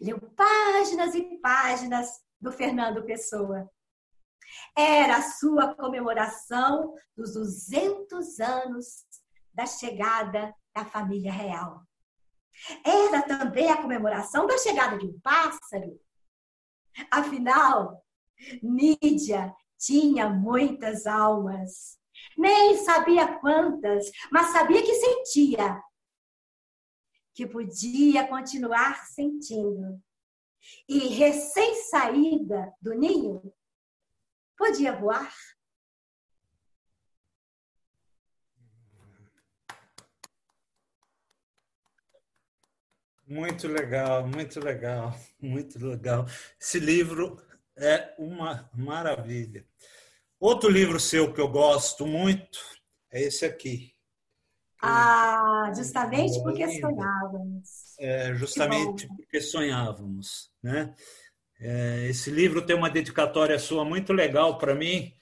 [SPEAKER 3] Leu páginas e páginas do Fernando Pessoa. Era a sua comemoração dos 200 anos da chegada da família real. Era também a comemoração da chegada de um pássaro. Afinal, Nídia tinha muitas almas. Nem sabia quantas, mas sabia que sentia. Que podia continuar sentindo. E recém-saída do ninho, podia voar.
[SPEAKER 2] Muito legal, muito legal, muito legal. Esse livro é uma maravilha. Outro livro seu que eu gosto muito é esse aqui.
[SPEAKER 3] Ah, justamente porque sonhávamos.
[SPEAKER 2] É, justamente porque sonhávamos, né? É, esse livro tem uma dedicatória sua muito legal para mim,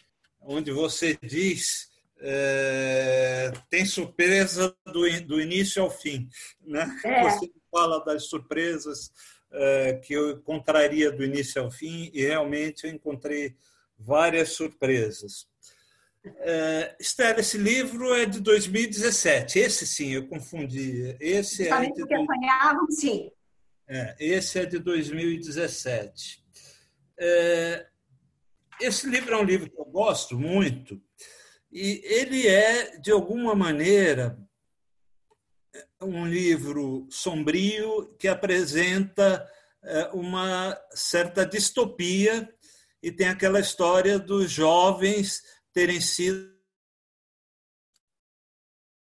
[SPEAKER 2] onde você diz é, tem surpresa do, do início ao fim, né? É. Você fala das surpresas é, que eu encontraria do início ao fim e realmente eu encontrei várias surpresas. É, Estela, esse livro é de 2017. Esse sim, eu confundi. Esse
[SPEAKER 3] Justamente é de... porque sonhavam, sim.
[SPEAKER 2] É, esse é de 2017. É, esse livro é um livro que eu gosto muito e ele é, de alguma maneira, um livro sombrio que apresenta é, uma certa distopia e tem aquela história dos jovens terem sido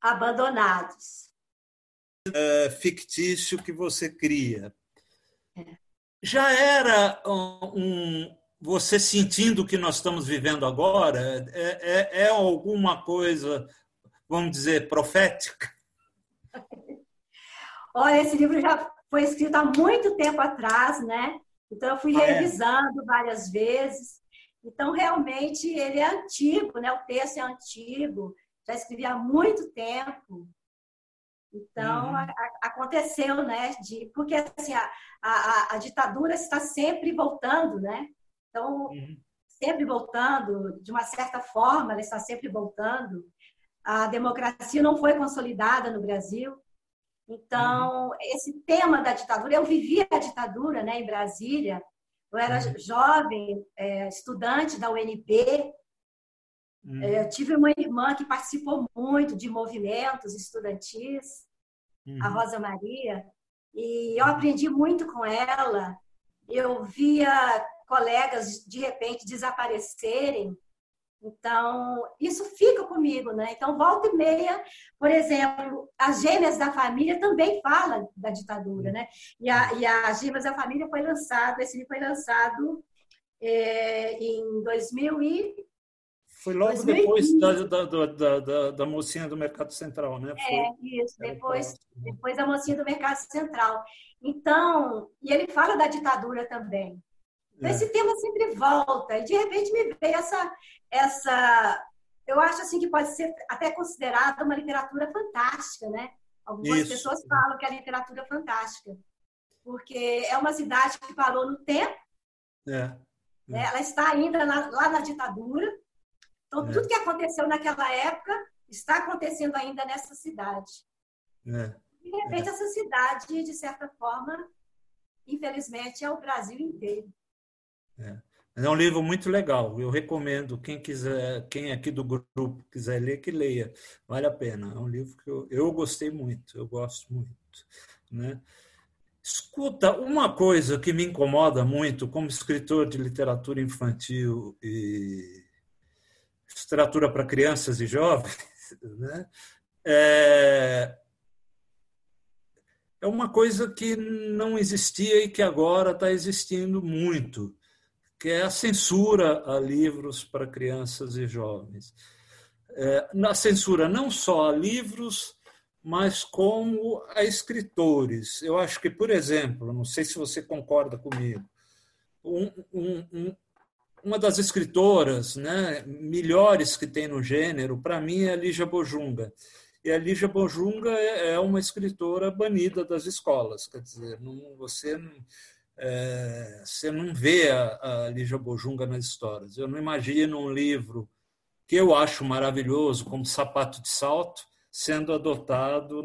[SPEAKER 3] abandonados.
[SPEAKER 2] É, fictício que você cria. É. Já era um, você sentindo o que nós estamos vivendo agora? É, é, é alguma coisa, vamos dizer, profética?
[SPEAKER 3] Olha, esse livro já foi escrito há muito tempo atrás, né? Então eu fui ah, é? revisando várias vezes. Então realmente ele é antigo, né? O texto é antigo, já escrevi há muito tempo. Então uhum. a, aconteceu, né? De, porque assim, a, a, a, ditadura está sempre voltando, né? Então uhum. sempre voltando, de uma certa forma, ela está sempre voltando. A democracia não foi consolidada no Brasil. Então, uhum. esse tema da ditadura, eu vivi a ditadura né, em Brasília, eu era uhum. jovem, é, estudante da UNB, uhum. é, eu tive uma irmã que participou muito de movimentos estudantis, a uhum. Rosa Maria, e eu aprendi muito com ela. Eu via colegas, de repente, desaparecerem, então, isso fica comigo, né? Então, volta e meia, por exemplo, as gêmeas da família também falam da ditadura, né? E a, e a Gêmeas da Família foi lançado, esse livro foi lançado é, em 2000 e...
[SPEAKER 2] Foi logo 2015. depois da, da, da, da, da mocinha do Mercado Central, né?
[SPEAKER 3] Foi, é, isso, depois, depois da mocinha do Mercado Central. Então, e ele fala da ditadura também. Então, é. esse tema sempre volta. E, de repente, me veio essa, essa... Eu acho assim que pode ser até considerada uma literatura fantástica, né? Algumas Isso. pessoas falam que é literatura fantástica. Porque é uma cidade que parou no tempo. É. Né? Ela está ainda na, lá na ditadura. Então, é. tudo que aconteceu naquela época está acontecendo ainda nessa cidade. É. De repente, é. essa cidade, de certa forma, infelizmente, é o Brasil inteiro.
[SPEAKER 2] É. é um livro muito legal. Eu recomendo quem quiser, quem aqui do grupo quiser ler, que leia. Vale a pena. É um livro que eu, eu gostei muito. Eu gosto muito, né? Escuta, uma coisa que me incomoda muito como escritor de literatura infantil e, literatura para crianças e jovens, né? é, é uma coisa que não existia e que agora está existindo muito, que é a censura a livros para crianças e jovens. É, na censura não só a livros, mas como a escritores. Eu acho que, por exemplo, não sei se você concorda comigo, um, um, um, uma das escritoras né, melhores que tem no gênero, para mim, é a Lígia Bojunga. E a Lígia Bojunga é, é uma escritora banida das escolas, quer dizer, não, você, é, você não vê a, a Lígia Bojunga nas histórias. Eu não imagino um livro que eu acho maravilhoso, como Sapato de Salto, sendo adotado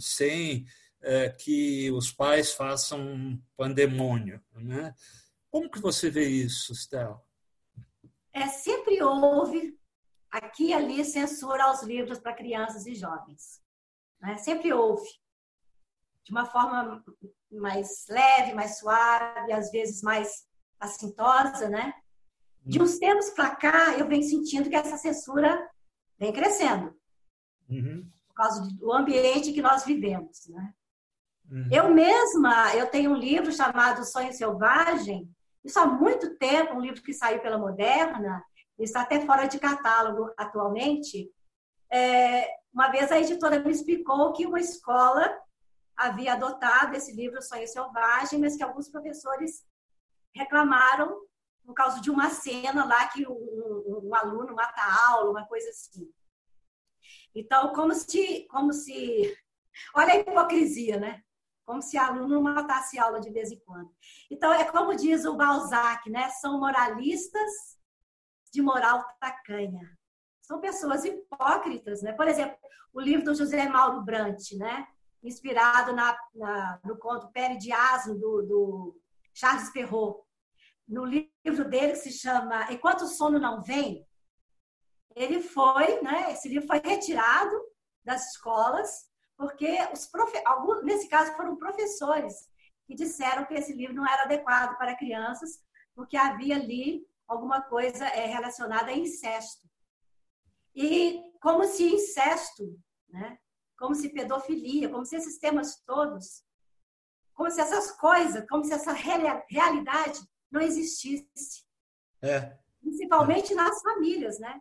[SPEAKER 2] sem é, que os pais façam um pandemônio. Né? Como que você vê isso, Stella?
[SPEAKER 3] É, sempre houve aqui e ali censura aos livros para crianças e jovens. Né? Sempre houve. De uma forma mais leve, mais suave, às vezes mais assintosa, né? De uns tempos para cá, eu venho sentindo que essa censura vem crescendo. Uhum. Por causa do ambiente que nós vivemos, né? Uhum. Eu mesma, eu tenho um livro chamado Sonho Selvagem, isso há muito tempo, um livro que saiu pela Moderna, está até fora de catálogo atualmente. É, uma vez a editora me explicou que uma escola havia adotado esse livro Sonho Selvagem, mas que alguns professores reclamaram por causa de uma cena lá que um, um, um aluno mata a aula, uma coisa assim. Então, como se, como se, olha a hipocrisia, né? Como se aluno matasse aula de vez em quando. Então, é como diz o Balzac, né? São moralistas de moral tacanha. São pessoas hipócritas, né? Por exemplo, o livro do José Mauro Brant, né? Inspirado na, na no conto Pele de Asno, do, do Charles Perrault. No livro dele que se chama Enquanto o Sono Não Vem, ele foi, né? Esse livro foi retirado das escolas porque os profe... Alguns, nesse caso foram professores que disseram que esse livro não era adequado para crianças porque havia ali alguma coisa é, relacionada a incesto. E como se incesto, né? Como se pedofilia, como se esses temas todos, como se essas coisas, como se essa realidade não existisse.
[SPEAKER 2] É.
[SPEAKER 3] Principalmente é. nas famílias, né?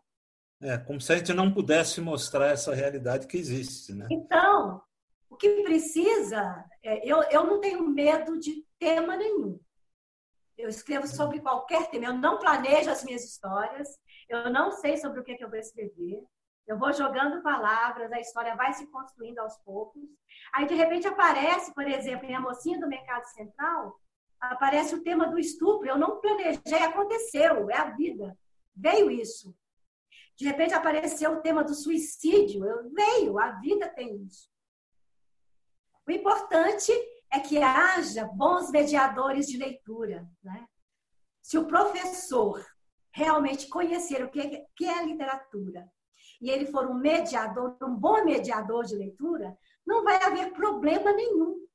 [SPEAKER 2] É, como se a gente não pudesse mostrar essa realidade que existe, né?
[SPEAKER 3] Então, o que precisa, é, eu, eu não tenho medo de tema nenhum. Eu escrevo sobre qualquer tema. Eu não planejo as minhas histórias. Eu não sei sobre o que, que eu vou escrever. Eu vou jogando palavras, a história vai se construindo aos poucos. Aí, de repente, aparece, por exemplo, em A Mocinha do Mercado Central, aparece o tema do estupro. Eu não planejei, aconteceu, é a vida. Veio isso. De repente apareceu o tema do suicídio. Eu, veio, a vida tem isso. O importante é que haja bons mediadores de leitura. Né? Se o professor realmente conhecer o que é literatura e ele for um mediador, um bom mediador de leitura, não vai haver problema nenhum.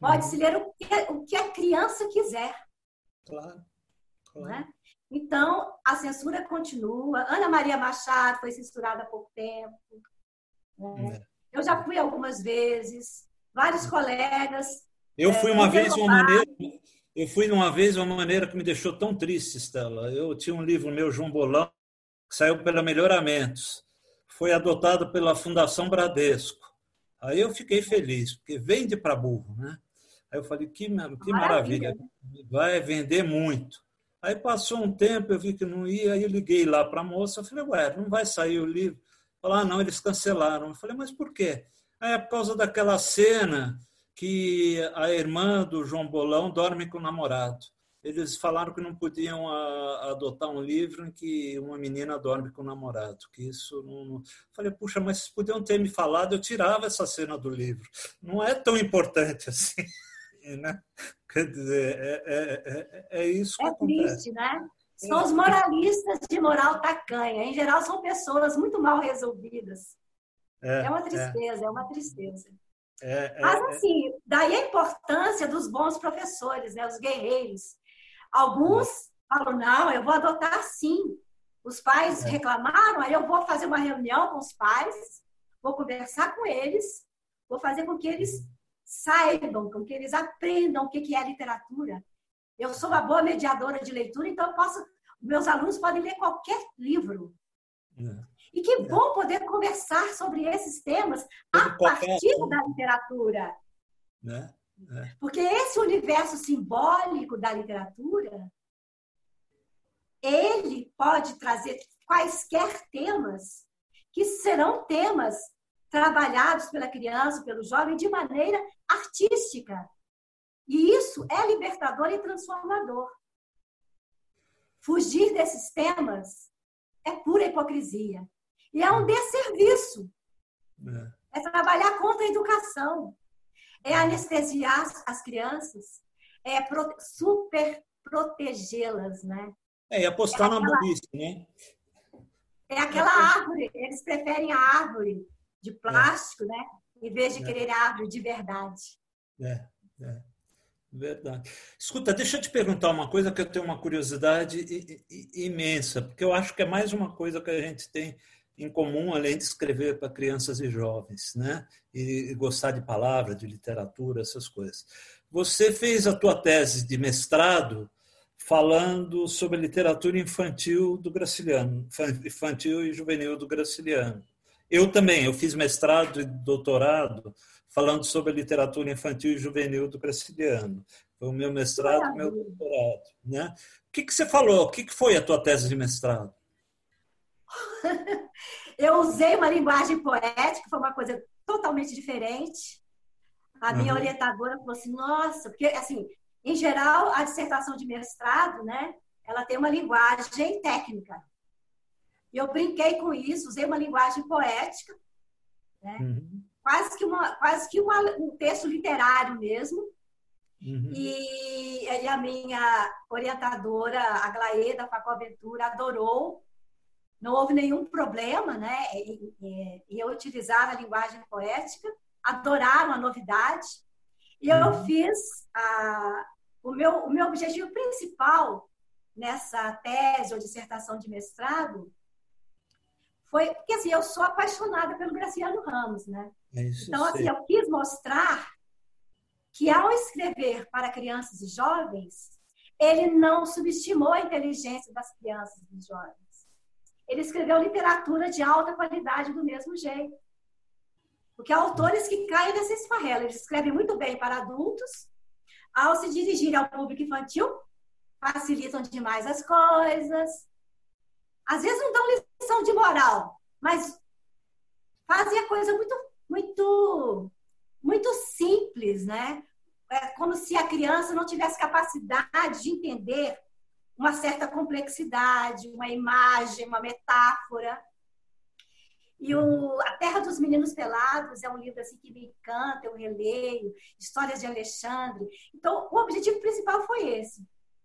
[SPEAKER 3] Pode-se ler o que, o que a criança quiser.
[SPEAKER 2] Claro.
[SPEAKER 3] claro. Né? Então, a censura continua. Ana Maria Machado foi censurada há pouco tempo. Né? É. Eu já fui algumas vezes, vários colegas.
[SPEAKER 2] Eu fui é, uma vez uma maneira. Eu fui uma vez uma maneira que me deixou tão triste, Stella. Eu tinha um livro meu, João Bolão, saiu pela Melhoramentos. Foi adotado pela Fundação Bradesco. Aí eu fiquei feliz, porque vende para burro, né? Aí eu falei, que, que maravilha. maravilha, vai vender muito. Aí passou um tempo, eu vi que não ia, aí eu liguei lá para a moça, eu falei, ué, não vai sair o livro? Falaram, ah, não, eles cancelaram. Eu falei, mas por quê? Aí é por causa daquela cena que a irmã do João Bolão dorme com o namorado. Eles falaram que não podiam a, adotar um livro em que uma menina dorme com o namorado. Que isso não, não... Falei, puxa, mas se podiam ter me falado, eu tirava essa cena do livro. Não é tão importante assim. Né? Quer dizer, é, é, é, é isso que
[SPEAKER 3] é
[SPEAKER 2] acontece.
[SPEAKER 3] triste, né? São os moralistas de moral tacanha. Em geral, são pessoas muito mal resolvidas. É, é uma tristeza, é, é uma tristeza.
[SPEAKER 2] É,
[SPEAKER 3] Mas, assim, daí a importância dos bons professores, né? os guerreiros. Alguns falo, não, eu vou adotar sim. Os pais é. reclamaram, aí eu vou fazer uma reunião com os pais, vou conversar com eles, vou fazer com que eles saibam, com que eles aprendam o que é literatura. Eu sou uma boa mediadora de leitura, então eu posso, meus alunos podem ler qualquer livro. É. E que bom poder conversar sobre esses temas a partir da literatura. Né? É. Porque esse universo simbólico da literatura, ele pode trazer quaisquer temas que serão temas trabalhados pela criança, pelo jovem, de maneira artística. E isso é libertador e transformador. Fugir desses temas é pura hipocrisia. E é um desserviço. É, é trabalhar contra a educação. É anestesiar as crianças. É super protegê-las, né?
[SPEAKER 2] É, e apostar é aquela, na burrice, né?
[SPEAKER 3] É aquela árvore, eles preferem a árvore de plástico, é. né? Em vez de é. querer a árvore de verdade.
[SPEAKER 2] É, é. Verdade. Escuta, deixa eu te perguntar uma coisa que eu tenho uma curiosidade imensa, porque eu acho que é mais uma coisa que a gente tem em comum, além de escrever para crianças e jovens, né? E gostar de palavra, de literatura, essas coisas. Você fez a tua tese de mestrado falando sobre literatura infantil do Graciliano, infantil e juvenil do Graciliano. Eu também, eu fiz mestrado e doutorado falando sobre literatura infantil e juvenil do Graciliano. Foi o meu mestrado e meu doutorado. Né? O que, que você falou? O que, que foi a tua tese de mestrado?
[SPEAKER 3] eu usei uma linguagem poética, foi uma coisa totalmente diferente. A minha uhum. orientadora falou assim, nossa, porque assim, em geral, a dissertação de mestrado, né, ela tem uma linguagem técnica. E eu brinquei com isso, usei uma linguagem poética, né? Uhum. quase que, uma, quase que uma, um texto literário mesmo. Uhum. E, e, a minha orientadora, a Glaê, da Facol Aventura, adorou. Não houve nenhum problema, né? E, eu utilizar a linguagem poética, adoraram a novidade. E eu uhum. fiz a, o, meu, o meu objetivo principal nessa tese ou dissertação de mestrado foi porque assim, eu sou apaixonada pelo Graciano Ramos, né? É então, assim, eu quis mostrar que ao escrever para crianças e jovens, ele não subestimou a inteligência das crianças e jovens. Ele escreveu literatura de alta qualidade do mesmo jeito. Porque há autores que caem nessa esfarrela. Eles escrevem muito bem para adultos, ao se dirigir ao público infantil, facilitam demais as coisas. Às vezes não dão lição de moral, mas fazem a coisa muito, muito, muito simples, né? É como se a criança não tivesse capacidade de entender uma certa complexidade, uma imagem, uma metáfora. E o A Terra dos Meninos Pelados é um livro assim que me encanta, eu releio, Histórias de Alexandre. Então, o objetivo principal foi esse.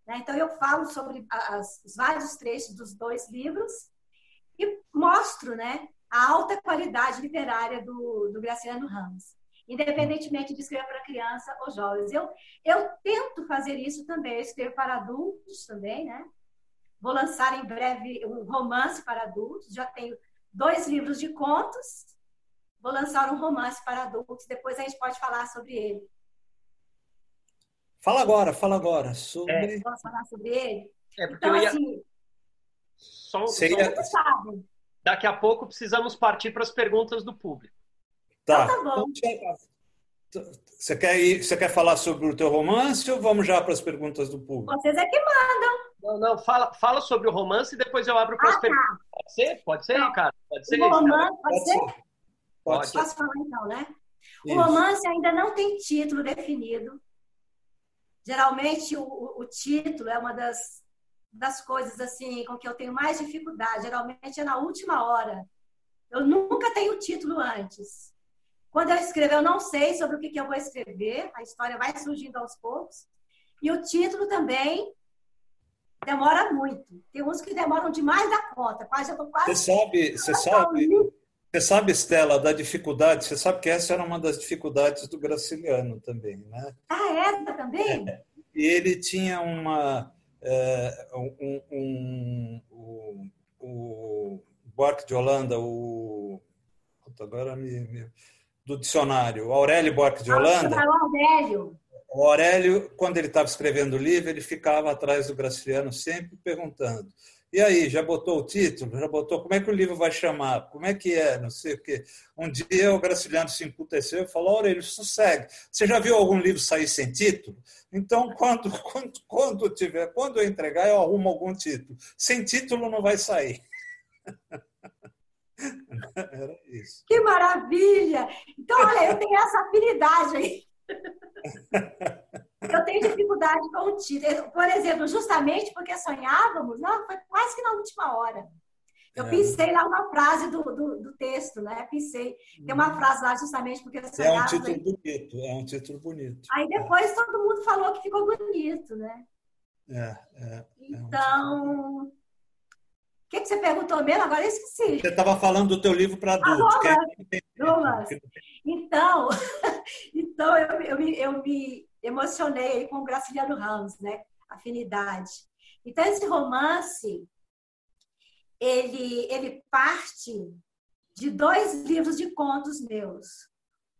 [SPEAKER 3] Né? Então, eu falo sobre as, os vários trechos dos dois livros e mostro né, a alta qualidade literária do, do Graciano Ramos, independentemente de escrever para criança ou jovens. Eu, eu tento fazer isso também, eu escrevo para adultos também, né? Vou lançar em breve um romance para adultos, já tenho dois livros de contos. Vou lançar um romance para adultos, depois a gente pode falar sobre ele.
[SPEAKER 2] Fala agora, fala agora. Sobre...
[SPEAKER 3] É. Posso falar sobre ele? É porque então, eu ia... assim.
[SPEAKER 1] Só, Seria... só... Daqui a pouco precisamos partir para as perguntas do público.
[SPEAKER 2] Tá. Então, tá bom. Então, você quer, ir, você quer falar sobre o teu romance ou vamos já para as perguntas do público?
[SPEAKER 3] Vocês é que mandam.
[SPEAKER 1] Não, não, fala, fala sobre o romance e depois eu abro para as ah, tá. perguntas. Tá. Pode ser? Pode ser, Ricardo? Pode ser?
[SPEAKER 3] O romance, pode, ser? Pode, pode ser. Posso falar então, né? Isso. O romance ainda não tem título definido. Geralmente, o, o título é uma das, das coisas assim com que eu tenho mais dificuldade. Geralmente é na última hora. Eu nunca tenho título antes. Quando eu escrevo, eu não sei sobre o que, que eu vou escrever. A história vai surgindo aos poucos. E o título também demora muito. Tem uns que demoram demais da conta. Quase, eu tô quase...
[SPEAKER 2] Você sabe, você sabe, você sabe, Estela, da dificuldade, você sabe que essa era uma das dificuldades do Graciliano também, né?
[SPEAKER 3] Ah, essa também?
[SPEAKER 2] É. E ele tinha uma... é, um, um, um, o Bork de Holanda, o agora me, me, do dicionário, Aurélio Bork de Holanda.
[SPEAKER 3] Ah, Aurélio.
[SPEAKER 2] O Aurélio, quando ele estava escrevendo o livro, ele ficava atrás do Graciliano sempre perguntando: e aí, já botou o título? Já botou? Como é que o livro vai chamar? Como é que é? Não sei o quê. Um dia o Graciliano se emputeceu e falou: Aurélio, sossegue. Você já viu algum livro sair sem título? Então, quando, quando, quando tiver, quando eu entregar, eu arrumo algum título. Sem título não vai sair.
[SPEAKER 3] Era isso. Que maravilha! Então, olha, eu tenho essa afinidade aí. Eu tenho dificuldade com o título. Por exemplo, justamente porque sonhávamos, não, foi quase que na última hora. Eu é. pensei lá uma frase do, do, do, texto, né? Pensei. Tem uma frase lá justamente porque
[SPEAKER 2] sonhávamos. É um título bonito, é um título bonito.
[SPEAKER 3] Aí depois é. todo mundo falou que ficou bonito, né?
[SPEAKER 2] É, é.
[SPEAKER 3] Então. É um que, que você perguntou mesmo? Agora eu esqueci.
[SPEAKER 2] Você estava falando do teu livro para adultos.
[SPEAKER 3] Ah, é... Então, então eu, eu, me, eu me emocionei com o Graciliano Ramos, né? Afinidade. Então, esse romance, ele, ele parte de dois livros de contos meus.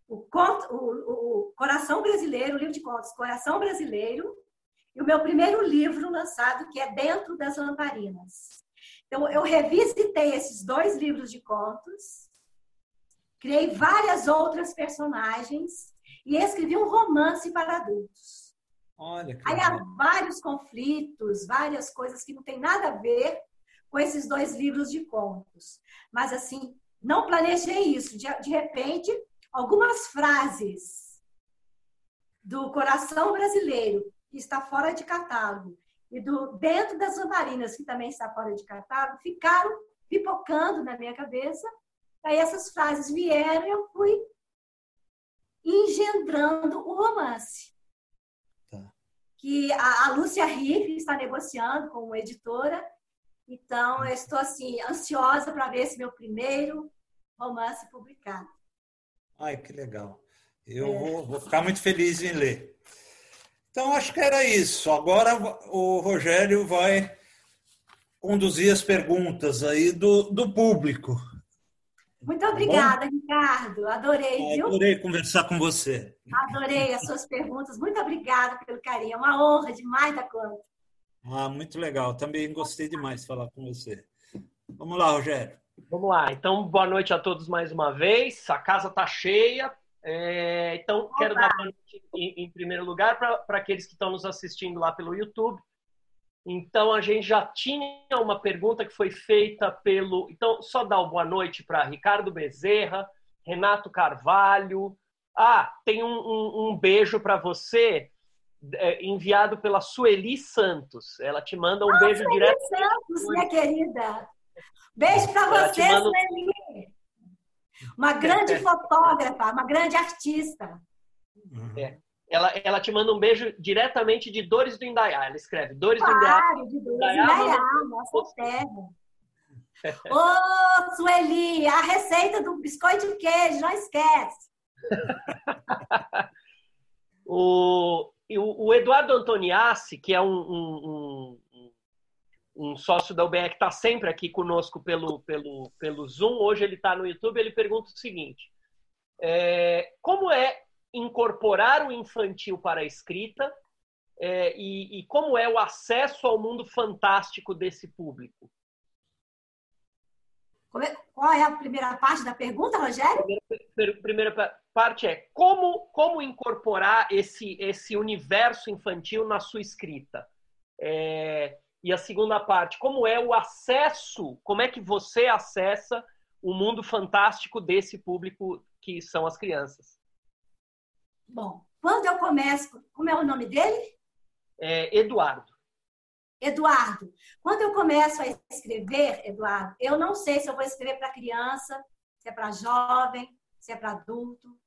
[SPEAKER 3] O, conto, o, o Coração Brasileiro, o livro de contos Coração Brasileiro, e o meu primeiro livro lançado, que é Dentro das Lamparinas. Então, eu revisitei esses dois livros de contos, criei várias outras personagens e escrevi um romance para adultos.
[SPEAKER 2] Olha que
[SPEAKER 3] Aí há vários conflitos, várias coisas que não tem nada a ver com esses dois livros de contos. Mas, assim, não planejei isso. De, de repente, algumas frases do coração brasileiro, que está fora de catálogo, e do dentro das lamparinas, que também está fora de catálogo, ficaram pipocando na minha cabeça. Aí essas frases vieram e eu fui engendrando o romance. Tá. Que a, a Lúcia Riff está negociando com uma editora. Então, eu estou assim, ansiosa para ver esse meu primeiro romance publicado.
[SPEAKER 2] Ai, que legal. Eu é. vou, vou ficar muito feliz em ler. Então, acho que era isso. Agora o Rogério vai conduzir as perguntas aí do, do público.
[SPEAKER 3] Muito tá obrigada, Bom? Ricardo. Adorei,
[SPEAKER 2] viu? Adorei conversar com você.
[SPEAKER 3] Adorei as suas perguntas. Muito obrigada pelo carinho. É uma honra demais da conta.
[SPEAKER 2] Ah, muito legal. Também gostei demais de falar com você. Vamos lá, Rogério.
[SPEAKER 1] Vamos lá. Então, boa noite a todos mais uma vez. A casa está cheia. É, então, Opa. quero dar boa noite em, em primeiro lugar para aqueles que estão nos assistindo lá pelo YouTube. Então, a gente já tinha uma pergunta que foi feita pelo. Então, só dar uma boa noite para Ricardo Bezerra, Renato Carvalho. Ah, tem um, um, um beijo para você, é, enviado pela Sueli Santos. Ela te manda um
[SPEAKER 3] ah,
[SPEAKER 1] beijo
[SPEAKER 3] Sueli
[SPEAKER 1] direto.
[SPEAKER 3] Santos, minha querida. Beijo para você, manda... Sueli. Uma grande fotógrafa, uma grande artista.
[SPEAKER 1] Uhum. É. Ela, ela te manda um beijo diretamente de Dores do Indaiá. Ela escreve Dores
[SPEAKER 3] claro,
[SPEAKER 1] do Indaiá.
[SPEAKER 3] de Dores do Indaiá, nossa terra. Ô, Sueli, a receita do biscoito de queijo, não esquece.
[SPEAKER 1] o, o, o, Eduardo Antoniassi, que é um, um, um sócio da UBE que está sempre aqui conosco pelo, pelo, pelo Zoom, hoje ele está no YouTube, ele pergunta o seguinte: é, como é incorporar o infantil para a escrita é, e, e, como é o acesso ao mundo fantástico desse público?
[SPEAKER 3] Qual é a primeira parte da pergunta, Rogério?
[SPEAKER 1] Primeira, primeira parte é como, como incorporar esse, esse universo infantil na sua escrita. É, e a segunda parte, como é o acesso, como é que você acessa o mundo fantástico desse público que são as crianças?
[SPEAKER 3] Bom, quando eu começo, como é o nome dele?
[SPEAKER 1] É Eduardo.
[SPEAKER 3] Eduardo, quando eu começo a escrever, Eduardo, eu não sei se eu vou escrever para criança, se é para jovem, se é para adulto.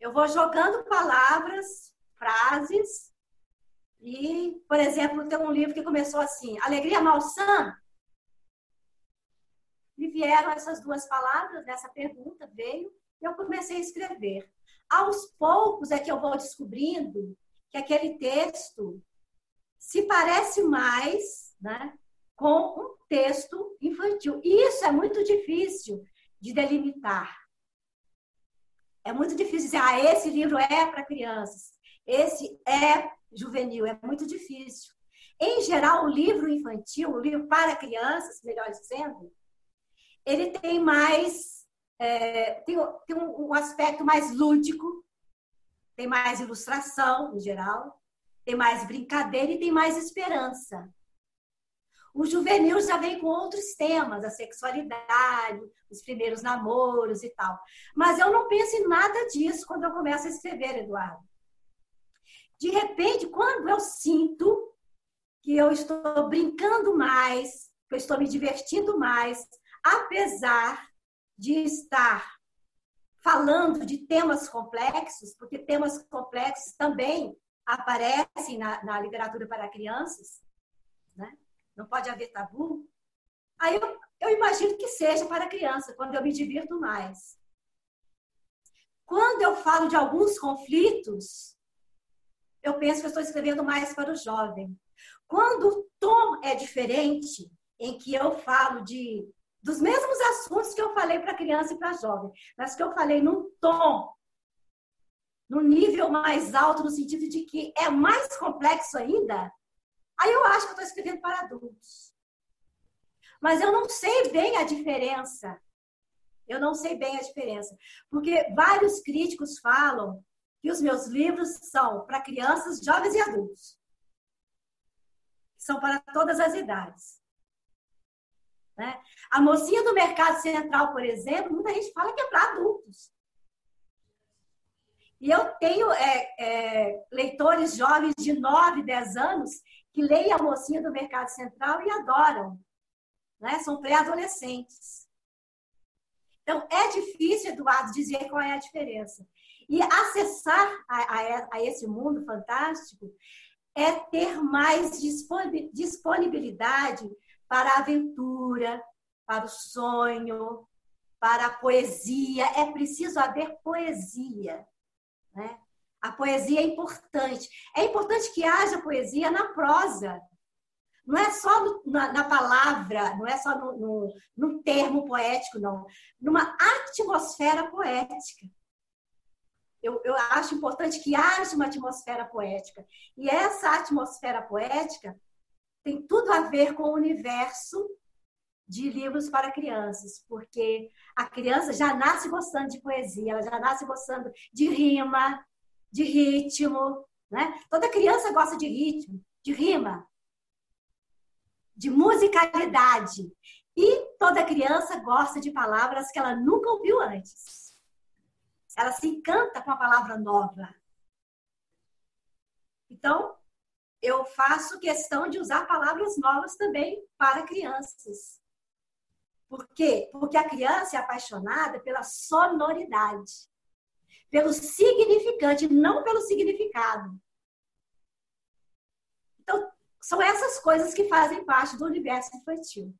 [SPEAKER 3] Eu vou jogando palavras, frases, e, por exemplo, tem um livro que começou assim, Alegria Malsã. Me vieram essas duas palavras nessa pergunta, veio, e eu comecei a escrever. Aos poucos é que eu vou descobrindo que aquele texto se parece mais né, com um texto infantil. E isso é muito difícil de delimitar. É muito difícil dizer, ah, esse livro é para crianças, esse é juvenil, é muito difícil. Em geral, o livro infantil, o livro para crianças, melhor dizendo, ele tem mais, é, tem, tem um, um aspecto mais lúdico, tem mais ilustração, em geral, tem mais brincadeira e tem mais esperança. O juvenil já vem com outros temas, a sexualidade, os primeiros namoros e tal. Mas eu não penso em nada disso quando eu começo a escrever, Eduardo. De repente, quando eu sinto que eu estou brincando mais, que eu estou me divertindo mais, apesar de estar falando de temas complexos, porque temas complexos também aparecem na, na literatura para crianças, né? não pode haver tabu. Aí eu, eu imagino que seja para criança, quando eu me divirto mais. Quando eu falo de alguns conflitos, eu penso que eu estou escrevendo mais para o jovem. Quando o tom é diferente, em que eu falo de dos mesmos assuntos que eu falei para criança e para jovem, mas que eu falei num tom no nível mais alto, no sentido de que é mais complexo ainda, aí eu acho que estou escrevendo para adultos. Mas eu não sei bem a diferença. Eu não sei bem a diferença. Porque vários críticos falam que os meus livros são para crianças, jovens e adultos. São para todas as idades. Né? A mocinha do Mercado Central, por exemplo, muita gente fala que é para adultos. E eu tenho é, é, leitores jovens de 9, 10 anos que leem a mocinha do Mercado Central e adoram. Né? São pré-adolescentes. Então, é difícil, Eduardo, dizer qual é a diferença. E acessar a, a, a esse mundo fantástico é ter mais disponibilidade para a aventura, para o sonho, para a poesia. É preciso haver poesia. Né? A poesia é importante. É importante que haja poesia na prosa. Não é só no, na, na, palavra, não é só no, no, no termo poético, não. Numa atmosfera poética. Eu, eu, acho importante que haja uma atmosfera poética. E essa atmosfera poética tem tudo a ver com o universo de livros para crianças, porque a criança já nasce gostando de poesia, ela já nasce gostando de rima, de ritmo, né? Toda criança gosta de ritmo, de rima, de musicalidade. E toda criança gosta de palavras que ela nunca ouviu antes. Ela se encanta com a palavra nova. Então, eu faço questão de usar palavras novas também para crianças. Por quê? Porque a criança é apaixonada pela sonoridade, pelo significante, não pelo significado. Então, são essas coisas que fazem parte do universo infantil.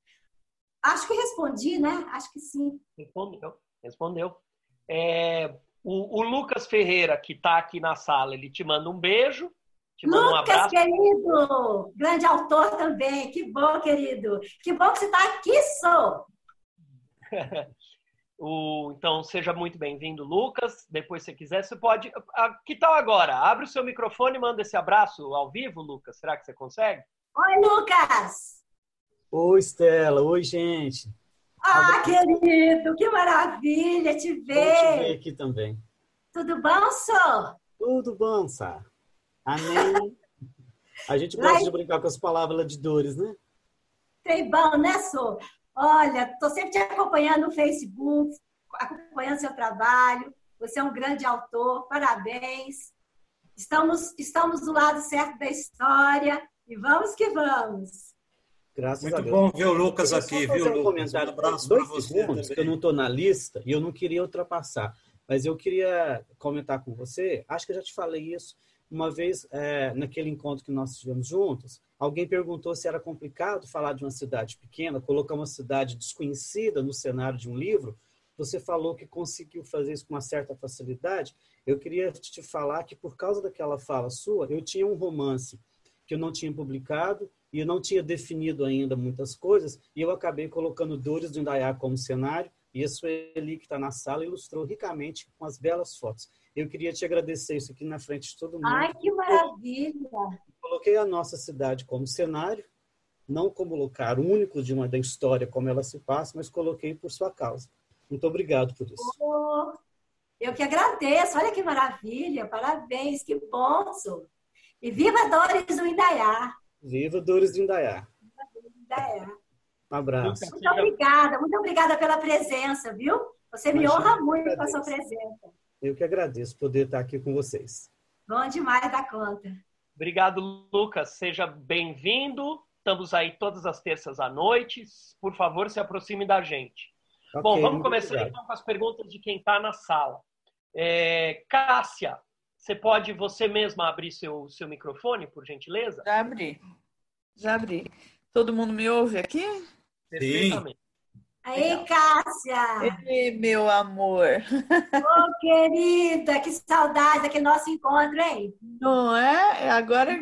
[SPEAKER 3] Acho que respondi, né? Acho que sim.
[SPEAKER 1] Respondeu. Respondeu. É, o, o, Lucas Ferreira, que está aqui na sala, ele te manda um beijo. Te manda
[SPEAKER 3] Lucas, um querido! Grande autor também. Que bom, querido. Que bom que você está aqui, sou.
[SPEAKER 1] o, então, seja muito bem-vindo, Lucas. Depois, se quiser, você pode. Ah, que tal agora? Abre o seu microfone e manda esse abraço ao vivo, Lucas. Será que você consegue?
[SPEAKER 3] Oi, Lucas!
[SPEAKER 4] Oi, Estela. Oi, gente.
[SPEAKER 3] Ah, querido, que maravilha te ver.
[SPEAKER 4] Bom te ver aqui também.
[SPEAKER 3] Tudo bom, Sô?
[SPEAKER 4] Tudo bom, Sá. Amém. A gente gosta de brincar com as palavras de dores, né?
[SPEAKER 3] Tem bom, né, Sô? Olha, estou sempre te acompanhando no Facebook, acompanhando seu trabalho. Você é um grande autor, parabéns. Estamos, estamos do lado certo da história e vamos que vamos.
[SPEAKER 2] Graças Muito a Deus. bom ver o Lucas aqui, viu,
[SPEAKER 4] um Lucas? Um abraço para você. Segundos, que eu não estou na lista e eu não queria ultrapassar. Mas eu queria comentar com você, acho que eu já te falei isso, uma vez é, naquele encontro que nós tivemos juntos, alguém perguntou se era complicado falar de uma cidade pequena, colocar uma cidade desconhecida no cenário de um livro. Você falou que conseguiu fazer isso com uma certa facilidade. Eu queria te falar que, por causa daquela fala sua, eu tinha um romance que eu não tinha publicado e eu não tinha definido ainda muitas coisas, e eu acabei colocando Dores do Indaiá como cenário, e a Sueli, que está na sala, ilustrou ricamente com as belas fotos. Eu queria te agradecer isso aqui na frente de todo mundo.
[SPEAKER 3] Ai, que maravilha!
[SPEAKER 4] Coloquei a nossa cidade como cenário, não como lugar único de uma da história como ela se passa, mas coloquei por sua causa. Muito obrigado por isso.
[SPEAKER 3] Oh, eu que agradeço. Olha que maravilha. Parabéns. Que bom. E viva Dores do Indaiá.
[SPEAKER 4] Viva Dores do Indaiá.
[SPEAKER 3] Viva Dores do Indaiá.
[SPEAKER 4] Um abraço.
[SPEAKER 3] Muito obrigada. Muito obrigada pela presença, viu? Você me Imagina, honra muito com a sua presença.
[SPEAKER 4] Eu que agradeço poder estar aqui com vocês.
[SPEAKER 3] Bom demais da conta.
[SPEAKER 1] Obrigado, Lucas. Seja bem-vindo. Estamos aí todas as terças à noite. Por favor, se aproxime da gente. Okay, Bom, vamos começar obrigado. então com as perguntas de quem está na sala. É, Cássia, você pode você mesma abrir seu, seu microfone, por gentileza?
[SPEAKER 5] Já abri. Já abri. Todo mundo me ouve aqui?
[SPEAKER 1] Perfeitamente.
[SPEAKER 3] Aí, Cássia!
[SPEAKER 5] Ei, meu amor!
[SPEAKER 3] Ô, oh, querida, que saudade daquele nosso encontro, hein?
[SPEAKER 5] Não é? Agora é.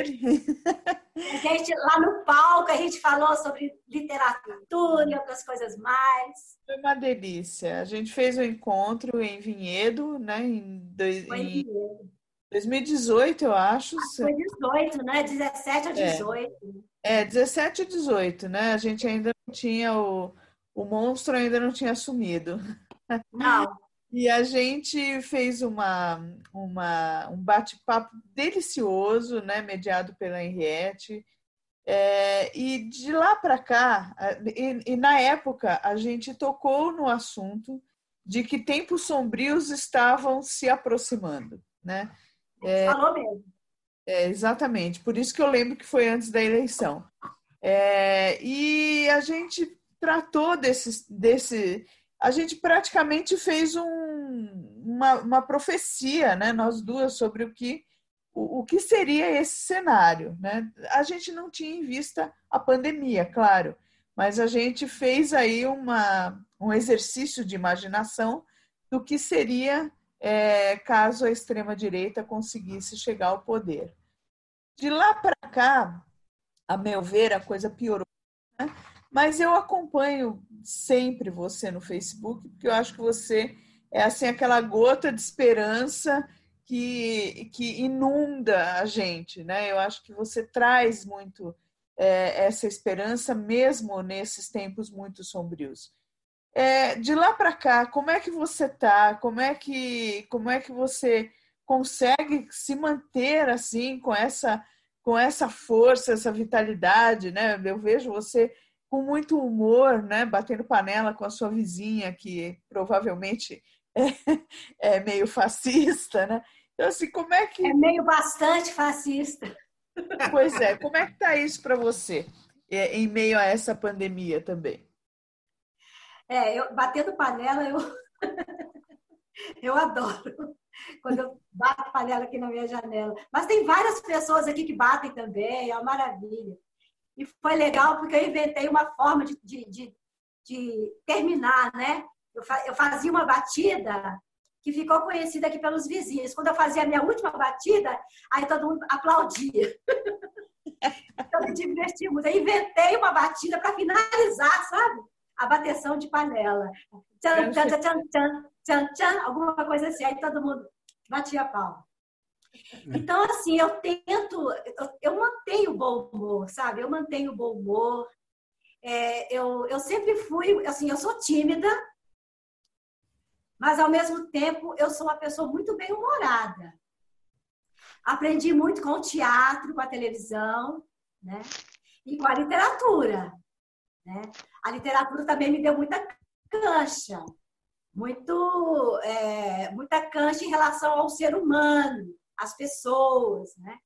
[SPEAKER 3] A gente, lá no palco, a gente falou sobre literatura e outras coisas mais.
[SPEAKER 5] Foi uma delícia. A gente fez o um encontro em Vinhedo, né? Em, dois, Foi em Vinhedo. 2018, eu acho.
[SPEAKER 3] Ah, foi 18, né? 17 a 18. É,
[SPEAKER 5] é 17 a 18, né? A gente ainda não tinha o, o monstro ainda não tinha assumido.
[SPEAKER 3] Não.
[SPEAKER 5] E a gente fez uma, uma, um bate-papo delicioso, né, mediado pela Henriette. É, e de lá para cá, e, e, na época, a gente tocou no assunto de que tempos sombrios estavam se aproximando. Né?
[SPEAKER 3] É, Falou mesmo.
[SPEAKER 5] É, exatamente, por isso que eu lembro que foi antes da eleição. É, e a gente tratou desse, desse, a gente praticamente fez um, uma, uma profecia, né, nós duas, sobre o que, o, o, que seria esse cenário. Né? A gente não tinha em vista a pandemia, claro, mas a gente fez aí uma, um exercício de imaginação do que seria é, caso a extrema-direita conseguisse chegar ao poder. De lá para cá, a meu ver, a coisa piorou. Né? Mas eu acompanho sempre você no Facebook, porque eu acho que você é assim aquela gota de esperança que, que inunda a gente, né? Eu acho que você traz muito é, essa esperança mesmo nesses tempos muito sombrios. É, de lá para cá, como é que você tá? Como é que como é que você consegue se manter assim com essa com essa força, essa vitalidade, né? Eu vejo você com muito humor, né, batendo panela com a sua vizinha, que provavelmente é, é meio fascista, né? Então, assim, como é que.
[SPEAKER 3] É meio bastante fascista.
[SPEAKER 5] Pois é, como é que tá isso para você, é, em meio a essa pandemia também?
[SPEAKER 3] É, eu, batendo panela, eu, eu adoro. Quando eu bato panela aqui na minha janela. Mas tem várias pessoas aqui que batem também, é uma maravilha. E foi legal porque eu inventei uma forma de, de, de, de terminar, né? Eu, eu fazia uma batida que ficou conhecida aqui pelos vizinhos. Quando eu fazia a minha última batida, aí todo mundo aplaudia. então, me diverti muito. Eu inventei uma batida para finalizar, sabe? A bateção de panela. Tchan, tchan, tchan, tchan, tchan, tchan, alguma coisa assim. Aí todo mundo batia a palma. Então, assim, eu tento, eu, mantenho o bom humor, sabe? Eu mantenho o bom humor. É, eu, eu sempre fui, assim, eu sou tímida, mas ao mesmo tempo eu sou uma pessoa muito bem-humorada. Aprendi muito com o teatro, com a televisão, né? E com a literatura, né? A literatura também me deu muita cancha, muito, é, muita cancha em relação ao ser humano, as pessoas, né?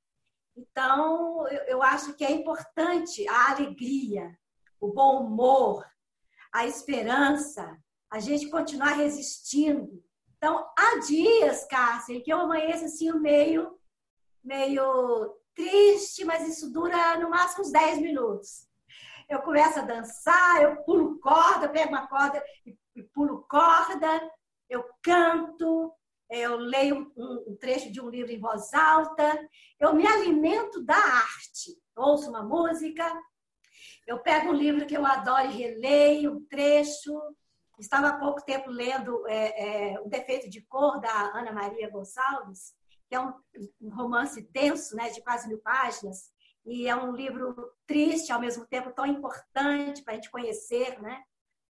[SPEAKER 3] Então, eu, eu acho que é importante a alegria, o bom humor, a esperança, a gente continuar resistindo. Então, há dias, Cássia, que eu amanheço assim meio, meio triste, mas isso dura no máximo uns 10 minutos. Eu começo a dançar, eu pulo corda, pego uma corda e pulo corda, eu canto, eu leio um, trecho de um livro em voz alta, eu me alimento da arte. Ouço uma música, eu pego um livro que eu adoro e releio um trecho. Estava há pouco tempo lendo é, é, O Defeito de Cor, da Ana Maria Gonçalves, que é um, um romance denso, né, de quase mil páginas, e é um livro triste, ao mesmo tempo tão importante para a gente conhecer né,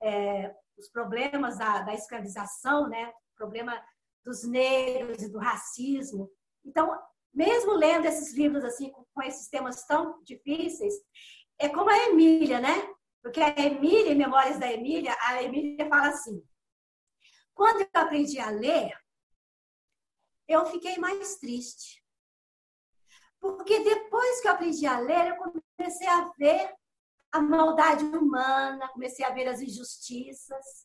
[SPEAKER 3] é, os problemas da, da escravização, né, problema dos negros e do racismo. Então, mesmo lendo esses livros assim com esses temas tão difíceis, é como a Emília, né? Porque a Emília, em Memórias da Emília, a Emília fala assim: quando eu aprendi a ler, eu fiquei mais triste. Porque depois que eu aprendi a ler, eu comecei a ver a maldade humana, comecei a ver as injustiças.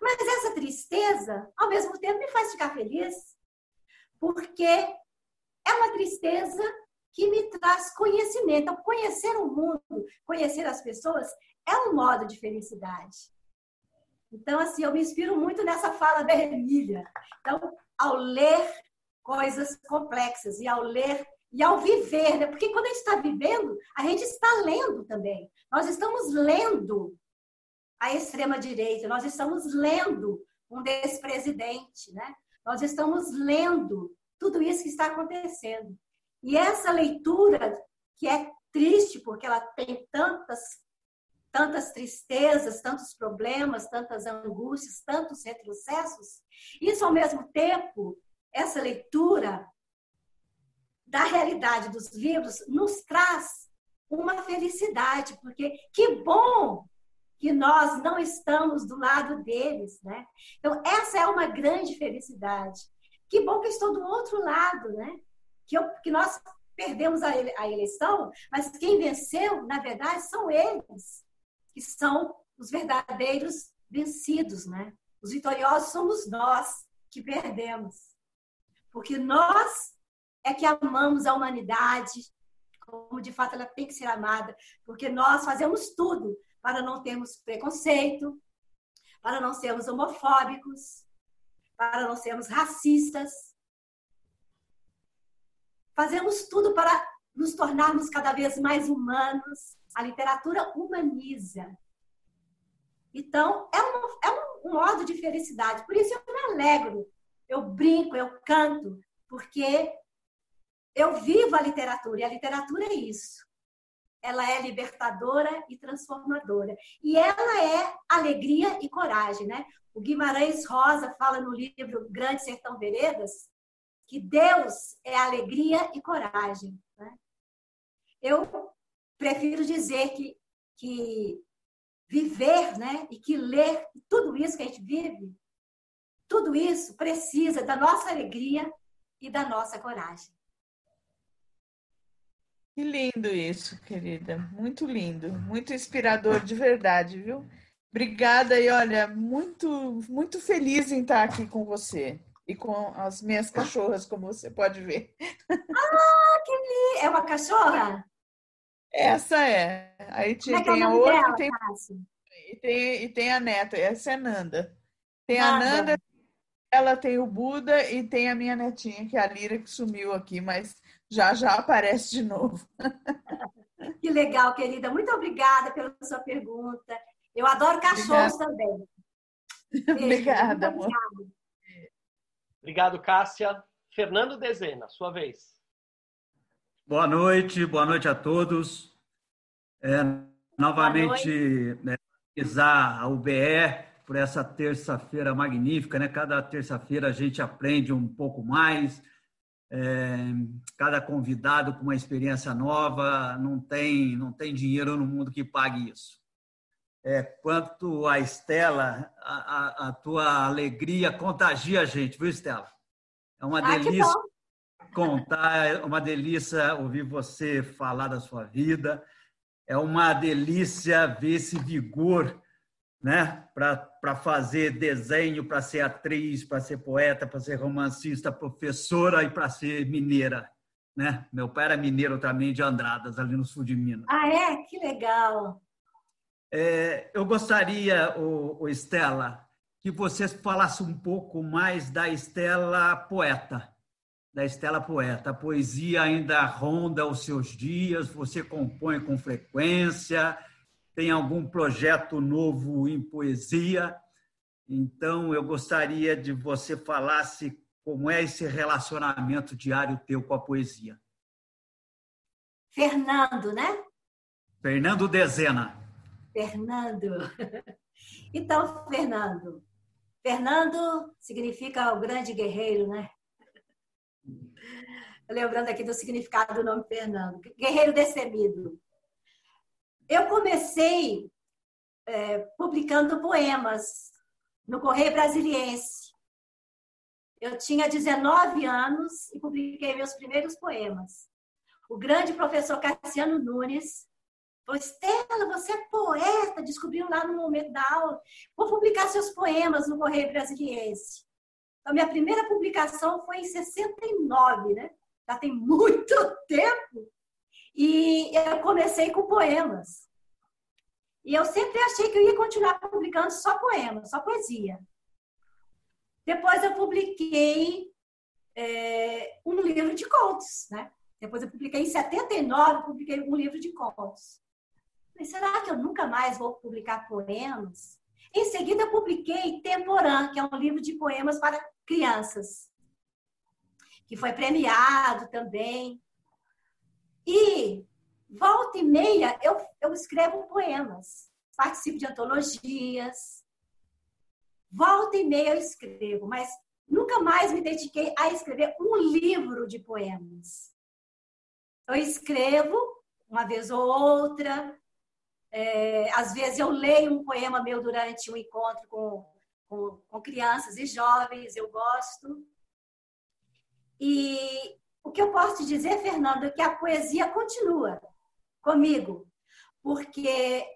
[SPEAKER 3] Mas essa tristeza, ao mesmo tempo, me faz ficar feliz, porque é uma tristeza que me traz conhecimento. Então, conhecer o mundo, conhecer as pessoas, é um modo de felicidade. Então, assim, eu me inspiro muito nessa fala da Emília. Então, ao ler coisas complexas e ao ler e ao viver, né? porque quando a gente está vivendo, a gente está lendo também. Nós estamos lendo a extrema-direita, nós estamos lendo um despresidente, né? Nós estamos lendo tudo isso que está acontecendo. E essa leitura, que é triste, porque ela tem tantas, tantas tristezas, tantos problemas, tantas angústias, tantos retrocessos, isso ao mesmo tempo, essa leitura da realidade dos livros nos traz uma felicidade, porque que bom que nós não estamos do lado deles, né? Então, essa é uma grande felicidade. Que bom que estou do outro lado, né? Que, eu, que nós perdemos a, a eleição, mas quem venceu, na verdade, são eles, que são os verdadeiros vencidos, né? Os vitoriosos somos nós que perdemos. Porque nós é que amamos a humanidade, como de fato ela tem que ser amada, porque nós fazemos tudo para não termos preconceito, para não sermos homofóbicos, para não sermos racistas. Fazemos tudo para nos tornarmos cada vez mais humanos. A literatura humaniza. Então, é um, é um modo de felicidade. Por isso eu me alegro, eu brinco, eu canto, porque eu vivo a literatura, e a literatura é isso ela é libertadora e transformadora. E ela é alegria e coragem, né? O Guimarães Rosa fala no livro Grande Sertão Veredas que Deus é alegria e coragem. Né? Eu prefiro dizer que, que viver, né? E que ler tudo isso que a gente vive, tudo isso precisa da nossa alegria e da nossa coragem.
[SPEAKER 5] Que lindo isso, querida. Muito lindo, muito inspirador de verdade, viu? Obrigada e olha, muito, muito feliz em estar aqui com você e com as minhas cachorras, como você pode ver.
[SPEAKER 3] Ah, que lindo! É uma cachorra?
[SPEAKER 5] Essa é. Aí tinha, é tem a outra dela, tem, e, tem, e tem a neta. Essa é Nanda. Tem Nada. a Nanda, ela tem o Buda e tem a minha netinha, que é a Lira, que sumiu aqui, mas já já aparece de novo.
[SPEAKER 3] Que legal, querida. Muito obrigada pela sua pergunta. Eu adoro cachorros obrigada. também.
[SPEAKER 5] Beijo. Obrigada, amor.
[SPEAKER 1] Obrigado, Cássia. Fernando Dezena, sua vez.
[SPEAKER 2] Boa noite, boa noite a todos. É, novamente, né, a UBE por essa terça-feira magnífica, né? Cada terça-feira a gente aprende um pouco mais, é, cada convidado com uma experiência nova, não tem, não tem dinheiro no mundo que pague isso. É, quanto a Estela, a, a, a, tua alegria contagia a gente, viu, Estela? É uma ah, delícia contar, é uma delícia ouvir você falar da sua vida, é uma delícia ver esse vigor né? para fazer desenho, para ser atriz, para ser poeta, para ser romancista, professora e para ser mineira. Né? Meu pai era mineiro também de Andradas, ali no sul de Minas.
[SPEAKER 3] Ah, é? Que legal!
[SPEAKER 2] É, eu gostaria, o, o Estela,
[SPEAKER 6] que você falasse um pouco mais da Estela poeta. Da Estela poeta. A poesia ainda ronda os seus dias, você compõe com frequência, tem algum projeto novo em poesia. Então, eu gostaria de você falasse como é esse relacionamento diário teu com a poesia.
[SPEAKER 3] Fernando, né?
[SPEAKER 6] Fernando Dezena.
[SPEAKER 3] Fernando. Então, Fernando, Fernando significa o grande guerreiro, né? Lembrando aqui do significado do nome Fernando, guerreiro destemido. Eu comecei é, publicando poemas no Correio Brasiliense. Eu tinha 19 anos e publiquei meus primeiros poemas. O grande professor Cassiano Nunes Falou, Estela, você é poeta, descobriu lá no momento da aula. Vou publicar seus poemas no Correio Brasiliense. Então, minha primeira publicação foi em 69, né? Já tem muito tempo. E eu comecei com poemas. E eu sempre achei que eu ia continuar publicando só poemas, só poesia. Depois eu publiquei é, um livro de contos, né? Depois eu publiquei em 79, publiquei um livro de contos. Falei, será que eu nunca mais vou publicar poemas? Em seguida, eu publiquei Temporã, que é um livro de poemas para crianças, que foi premiado também. E, volta e meia, eu, eu escrevo poemas, participo de antologias. Volta e meia eu escrevo, mas nunca mais me dediquei a escrever um livro de poemas. Eu escrevo uma vez ou outra, é, às vezes eu leio um poema meu durante um encontro com, com, com crianças e jovens, eu gosto. E o que eu posso te dizer, Fernando, é que a poesia continua comigo, porque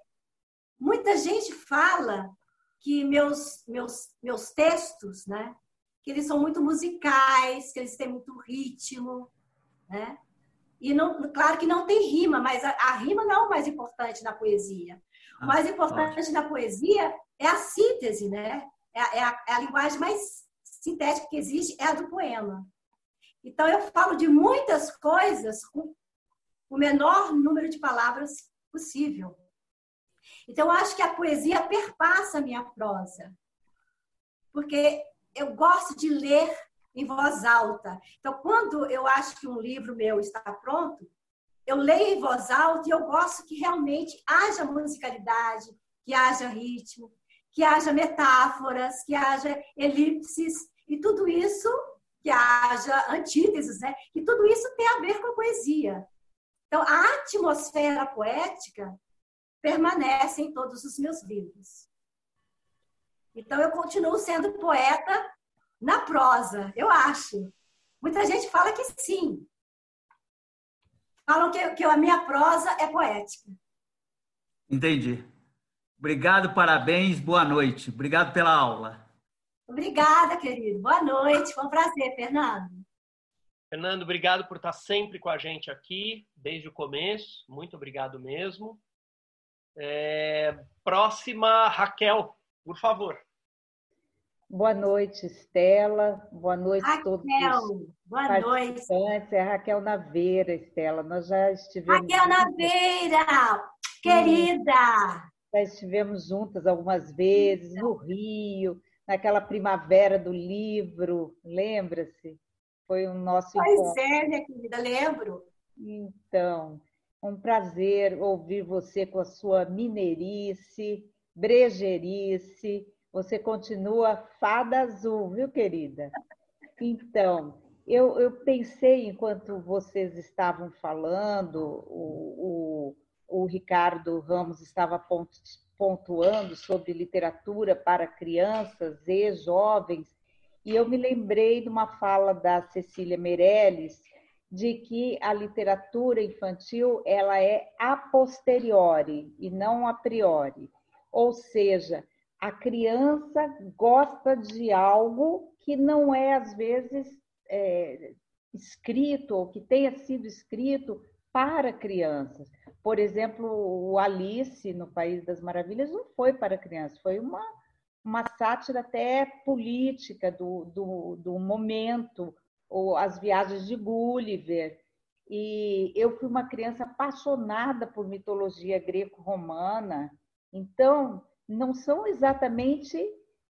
[SPEAKER 3] muita gente fala que meus, meus, meus textos, né, que eles são muito musicais, que eles têm muito ritmo, né? E não, claro que não tem rima, mas a, a rima não é o mais importante na poesia. O mais ah, importante na poesia é a síntese, né? É, é, a, é a linguagem mais sintética que existe, é a do poema. Então, eu falo de muitas coisas com o menor número de palavras possível. Então, eu acho que a poesia perpassa a minha prosa. Porque eu gosto de ler em voz alta. Então, quando eu acho que um livro meu está pronto, eu leio em voz alta e eu gosto que realmente haja musicalidade, que haja ritmo, que haja metáforas, que haja elipses e tudo isso, que haja antíteses, né? E tudo isso tem a ver com a poesia. Então, a atmosfera poética permanece em todos os meus livros. Então, eu continuo sendo poeta na prosa, eu acho. Muita gente fala que sim. Falam que, que a minha prosa é poética.
[SPEAKER 6] Entendi. Obrigado, parabéns, boa noite. Obrigado pela aula.
[SPEAKER 3] Obrigada, querido. Boa noite. Foi um prazer, Fernando.
[SPEAKER 1] Fernando, obrigado por estar sempre com a gente aqui, desde o começo. Muito obrigado mesmo. É... Próxima, Raquel, por favor.
[SPEAKER 7] Boa noite, Estela. Boa noite
[SPEAKER 3] a
[SPEAKER 7] todos
[SPEAKER 3] os Boa. Noite.
[SPEAKER 7] É Raquel Naveira, Estela. Nós já estivemos.
[SPEAKER 3] Raquel Naveira, querida!
[SPEAKER 7] Já estivemos juntas algumas vezes no Rio, naquela primavera do livro, lembra-se? Foi o nosso
[SPEAKER 3] pois encontro. Pois é, minha querida, lembro.
[SPEAKER 7] Então, um prazer ouvir você com a sua mineirice, brejerice você continua fada azul, viu, querida? Então, eu, eu pensei, enquanto vocês estavam falando, o, o, o Ricardo Ramos estava pontuando sobre literatura para crianças e jovens, e eu me lembrei de uma fala da Cecília Meirelles, de que a literatura infantil ela é a posteriori e não a priori. Ou seja, a criança gosta de algo que não é, às vezes, é, escrito ou que tenha sido escrito para crianças. Por exemplo, o Alice no País das Maravilhas não foi para crianças, foi uma, uma sátira até política do, do, do momento, ou as viagens de Gulliver. E eu fui uma criança apaixonada por mitologia greco-romana. Então, não são exatamente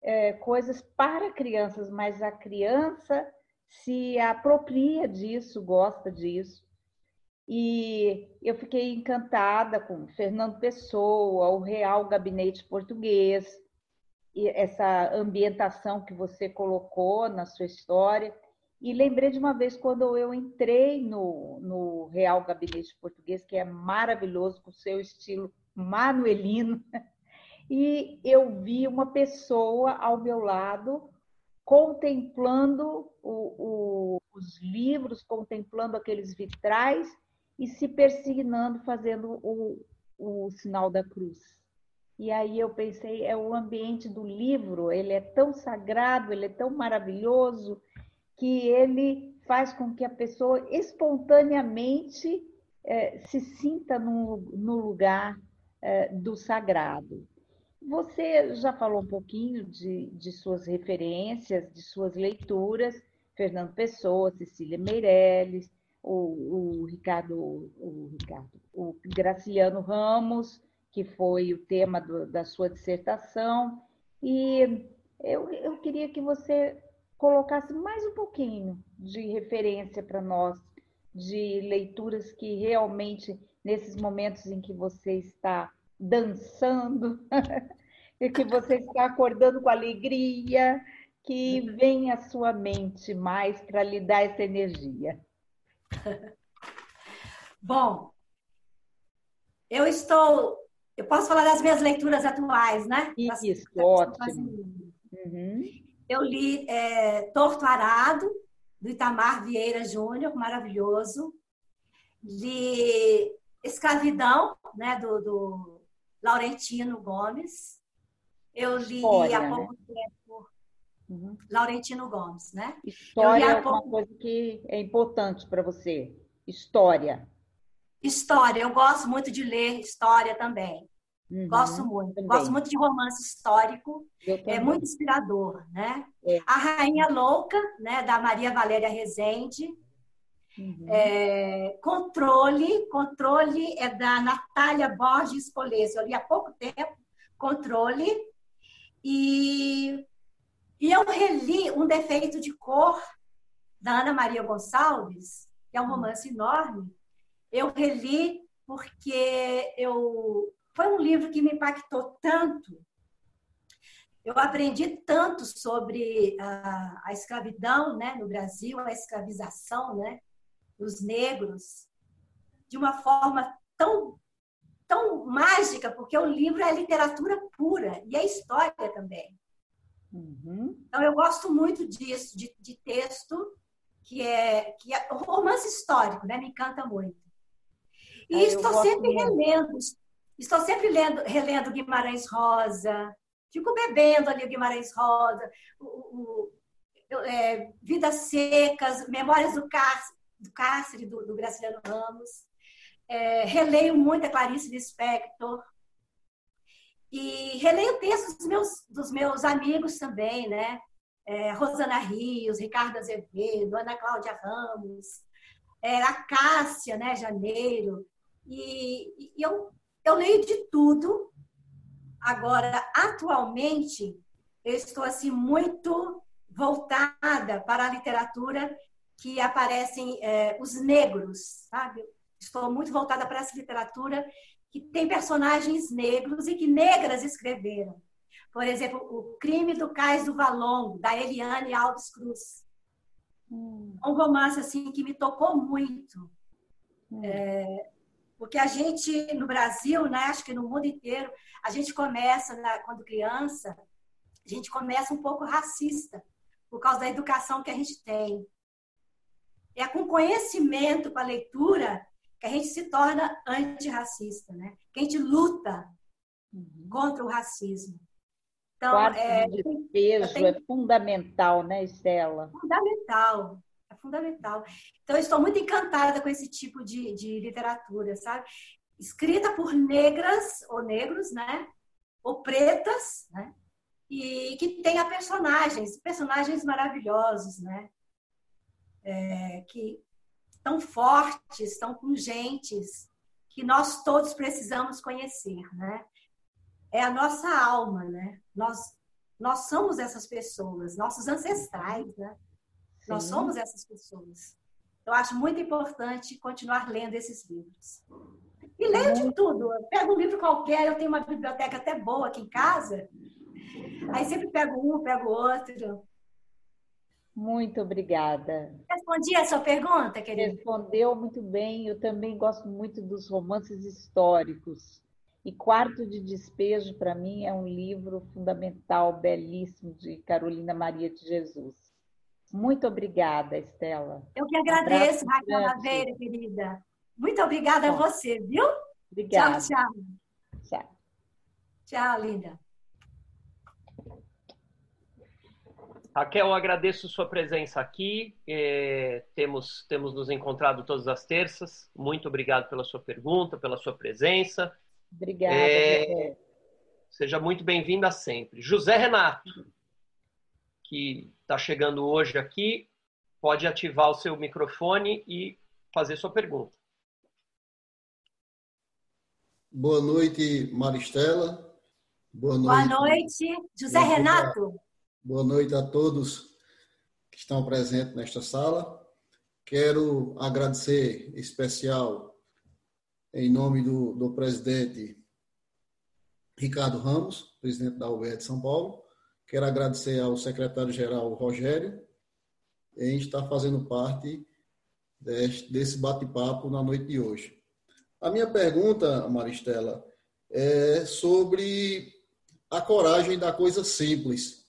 [SPEAKER 7] é, coisas para crianças, mas a criança se apropria disso, gosta disso. E eu fiquei encantada com Fernando Pessoa, o Real Gabinete Português, e essa ambientação que você colocou na sua história. E lembrei de uma vez quando eu entrei no, no Real Gabinete Português, que é maravilhoso, com o seu estilo manuelino, e eu vi uma pessoa ao meu lado contemplando o, o, os livros, contemplando aqueles vitrais e se persignando, fazendo o, o sinal da cruz. E aí eu pensei, é o ambiente do livro, ele é tão sagrado, ele é tão maravilhoso, que ele faz com que a pessoa espontaneamente é, se sinta no, no lugar é, do sagrado. Você já falou um pouquinho de, de suas referências, de suas leituras, Fernando Pessoa, Cecília Meirelles, o, o Ricardo, o Ricardo, o Graciliano Ramos, que foi o tema do, da sua dissertação, e eu, eu queria que você colocasse mais um pouquinho de referência para nós, de leituras que realmente, nesses momentos em que você está dançando, e que você está acordando com alegria, que vem à sua mente mais para lhe dar essa energia.
[SPEAKER 3] Bom, eu estou. Eu posso falar das minhas leituras atuais, né?
[SPEAKER 7] Isso, ótimo.
[SPEAKER 3] Uhum. Eu li é, Torto Arado, do Itamar Vieira Júnior, maravilhoso. Li Escravidão, né, do, do Laurentino Gomes. Eu li História, há pouco né? tempo Uhum. Laurentino Gomes, né?
[SPEAKER 7] História é pouco... uma coisa que é importante para você. História.
[SPEAKER 3] História, eu gosto muito de ler história também. Uhum, gosto muito. Também. Gosto muito de romance histórico. É muito inspirador, né? É. A Rainha Louca, né, da Maria Valéria Rezende. Uhum. É, controle, controle é da Natália Borges Polese. Eu li há pouco tempo, controle. E e eu reli Um Defeito de Cor, da Ana Maria Gonçalves, que é um romance enorme. Eu reli porque eu foi um livro que me impactou tanto. Eu aprendi tanto sobre a, a escravidão né, no Brasil, a escravização né, dos negros, de uma forma tão, tão mágica, porque o livro é literatura pura e é história também. Uhum. Então, eu gosto muito disso, de, de, texto que é, que é romance histórico, né? Me encanta muito. E é, estou sempre relendo, estou sempre lendo, relendo Guimarães Rosa, fico bebendo ali Guimarães Rosa, o, o, o é, Vidas Secas, Memórias do Cárcere, do, Cárcere, do, do Graciliano Ramos. É, releio muito a Clarice Lispector, e releio textos dos meus, dos meus amigos também, né? É, Rosana Rios, Ricardo Azevedo, Ana Cláudia Ramos, é, a Cássia, né? Janeiro. E, e eu, eu leio de tudo. Agora, atualmente, eu estou assim muito voltada para a literatura que aparecem é, os negros, sabe? Estou muito voltada para essa literatura que tem personagens negros e que negras escreveram. Por exemplo, O Crime do Cais do Valongo, da Eliane Alves Cruz. Hum. Um romance assim que me tocou muito. Hum. É, porque a gente, no Brasil, né, acho que no mundo inteiro, a gente começa, né, quando criança, a gente começa um pouco racista, por causa da educação que a gente tem. É com conhecimento, com a leitura, que a gente se torna antirracista, né? Que a gente luta contra o racismo.
[SPEAKER 7] Então, é, de peso tenho... é fundamental, né, Estela?
[SPEAKER 3] Fundamental, é fundamental. Então, eu estou muito encantada com esse tipo de, de literatura, sabe? Escrita por negras ou negros, né? Ou pretas, né? e que tenha personagens, personagens maravilhosos, né? É, que tão fortes, tão pungentes, que nós todos precisamos conhecer, né? É a nossa alma, né? Nós nós somos essas pessoas, nossos ancestrais, né? Sim. Nós somos essas pessoas. Eu acho muito importante continuar lendo esses livros. E leio de tudo. Eu pego um livro qualquer, eu tenho uma biblioteca até boa aqui em casa. Aí sempre pego um, pego outro.
[SPEAKER 7] Muito obrigada.
[SPEAKER 3] Respondi a sua pergunta, querida?
[SPEAKER 7] Respondeu muito bem. Eu também gosto muito dos romances históricos. E Quarto de Despejo, para mim, é um livro fundamental, belíssimo, de Carolina Maria de Jesus. Muito obrigada, Estela.
[SPEAKER 3] Eu que agradeço, um Raquel Naveira, querida. Muito obrigada Bom, a você, viu?
[SPEAKER 7] Obrigada.
[SPEAKER 3] Tchau, tchau. Tchau. Tchau, linda.
[SPEAKER 1] Raquel, eu agradeço sua presença aqui. É, temos, temos nos encontrado todas as terças. Muito obrigado pela sua pergunta, pela sua presença.
[SPEAKER 7] Obrigada. É,
[SPEAKER 1] seja muito bem-vinda sempre. José Renato, que está chegando hoje aqui, pode ativar o seu microfone e fazer sua pergunta.
[SPEAKER 8] Boa noite, Maristela.
[SPEAKER 3] Boa noite. Boa noite, José Renato.
[SPEAKER 8] Boa noite a todos que estão presentes nesta sala. Quero agradecer em especial, em nome do, do presidente Ricardo Ramos, presidente da UER de São Paulo. Quero agradecer ao secretário-geral Rogério em estar fazendo parte desse bate-papo na noite de hoje. A minha pergunta, Maristela, é sobre a coragem da coisa simples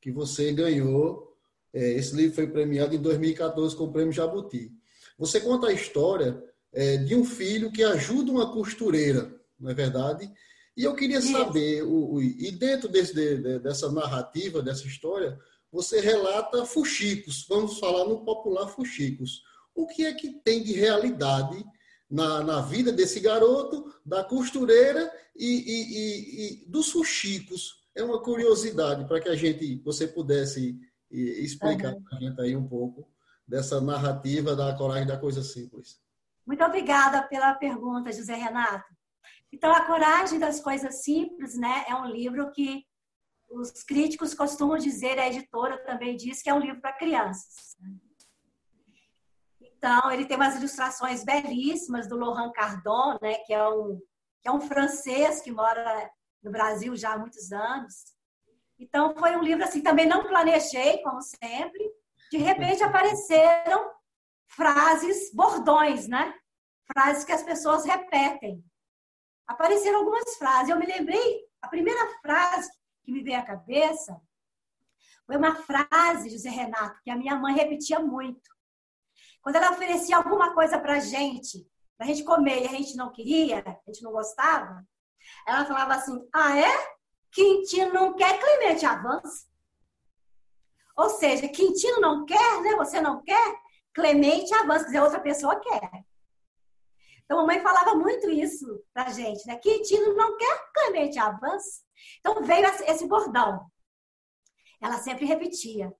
[SPEAKER 8] que você ganhou. É, esse livro foi premiado em 2014 com o Prêmio Jabuti. Você conta a história é, de um filho que ajuda uma costureira, não é verdade? E eu queria saber, o, o, e dentro desse, de, dessa narrativa, dessa história, você relata fuxicos, vamos falar no popular fuxicos. O que é que tem de realidade na, na vida desse garoto, da costureira e, e, e, e dos fuxicos? É uma curiosidade para que a gente, você pudesse explicar uhum. para a gente aí um pouco dessa narrativa da coragem da coisa simples.
[SPEAKER 3] Muito obrigada pela pergunta, José Renato. Então, A Coragem das Coisas Simples né, é um livro que os críticos costumam dizer, a editora também diz que é um livro para crianças. Então, ele tem umas ilustrações belíssimas do Laurent Cardon, né, que, é um, que é um francês que mora no Brasil já há muitos anos. Então, foi um livro assim, também não planejei, como sempre. De repente apareceram frases, bordões, né? Frases que as pessoas repetem. Apareceram algumas frases. Eu me lembrei, a primeira frase que me veio à cabeça foi uma frase, José Renato, que a minha mãe repetia muito. Quando ela oferecia alguma coisa para gente, para a gente comer e a gente não queria, a gente não gostava, ela falava assim: Ah, é? Quintino não quer, Clemente avança. Ou seja, Quintino não quer, né? Você não quer, Clemente avança. Quer dizer, outra pessoa quer. Então, a mãe falava muito isso pra gente, né? Quintino não quer, Clemente avança. Então, veio esse bordão. Ela sempre repetia.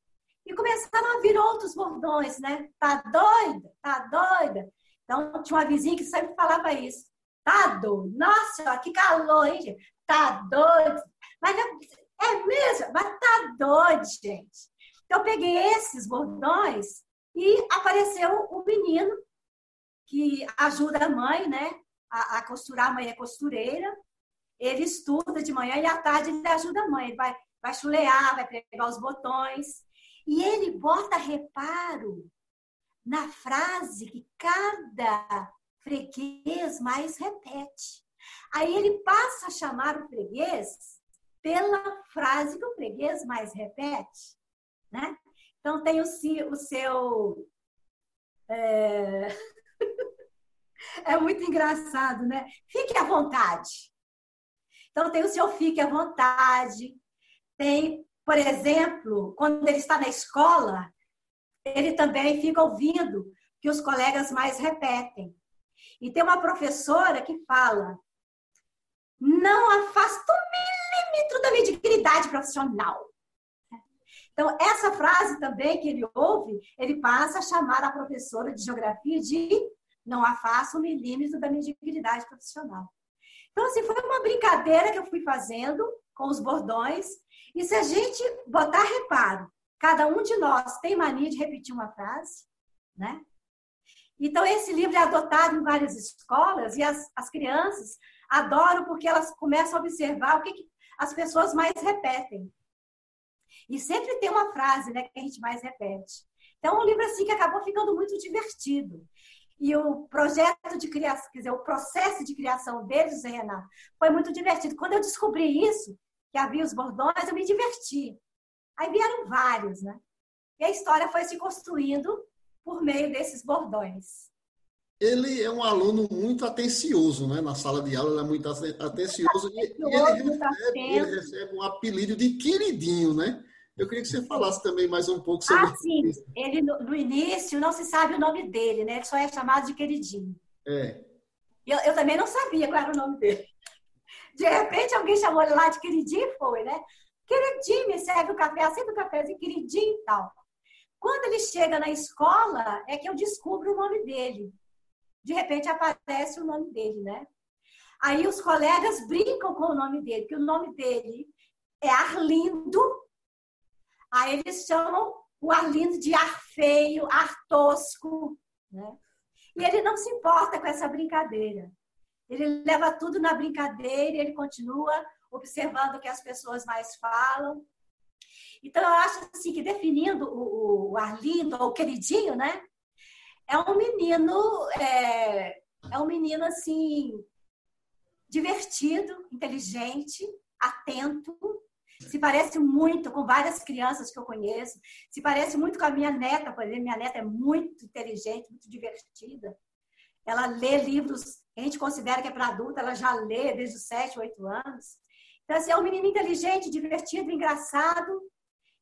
[SPEAKER 3] E começaram a vir outros bordões, né? Tá doida? Tá doida? Então, tinha uma vizinha que sempre falava isso. Tá doido? Nossa, que calor, hein, gente? Tá doido? Mas é, é mesmo, mas tá doido, gente. Então, eu peguei esses bordões e apareceu um menino que ajuda a mãe, né? A, a, costurar, a mãe é costureira. Ele estuda de manhã e à tarde ele ajuda a mãe. Ele vai, vai chulear, vai pegar os botões. E ele bota reparo na frase que cada freguês mais repete. Aí ele passa a chamar o freguês pela frase que o freguês mais repete, né? Então tem o, o seu é... é muito engraçado, né? Fique à vontade. Então tem o seu fique à vontade. Tem, por exemplo, quando ele está na escola, ele também fica ouvindo que os colegas mais repetem. E tem uma professora que fala: não afasta um milímetro da minha dignidade profissional. Então, essa frase também que ele ouve, ele passa a chamar a professora de geografia de não afasta um milímetro da minha dignidade profissional. Então, assim, foi uma brincadeira que eu fui fazendo com os bordões. E se a gente botar reparo, cada um de nós tem mania de repetir uma frase, né? Então, esse livro é adotado em várias escolas e as, as crianças adoram porque elas começam a observar o que, que as pessoas mais repetem. E sempre tem uma frase né, que a gente mais repete. Então, é um livro assim que acabou ficando muito divertido. E o projeto de criação, quer dizer, o processo de criação dele, José Renato, foi muito divertido. Quando eu descobri isso, que havia os bordões, eu me diverti. Aí vieram vários, né? E a história foi se construindo por meio desses bordões.
[SPEAKER 8] Ele é um aluno muito atencioso, né? Na sala de aula, ele é muito atencioso. E ele recebe, ele recebe um apelido de queridinho, né? Eu queria que você falasse também mais um pouco sobre
[SPEAKER 3] ah, sim. isso. Ele, no, início, não se sabe o nome dele, né? Ele só é chamado de queridinho.
[SPEAKER 8] É.
[SPEAKER 3] Eu, eu também não sabia qual era o nome dele. De repente, alguém chamou ele lá de queridinho e foi, né? Queridinho, me serve o café, aceita o cafezinho, queridinho e tal. Quando ele chega na escola, é que eu descubro o nome dele. De repente, aparece o nome dele, né? Aí os colegas brincam com o nome dele, porque o nome dele é Arlindo Aí eles chamam o Arlindo de ar feio, ar tosco, né? E ele não se importa com essa brincadeira. Ele leva tudo na brincadeira e ele continua observando o que as pessoas mais falam. Então, eu acho assim, que definindo o, o Arlindo, ou o queridinho, né? É um menino, é, é um menino, assim, divertido, inteligente, atento, se parece muito com várias crianças que eu conheço, se parece muito com a minha neta, por exemplo, minha neta é muito inteligente, muito divertida. Ela lê livros a gente considera que é para adulta, ela já lê desde os 7, 8 anos. Então, assim, é um menino inteligente, divertido, engraçado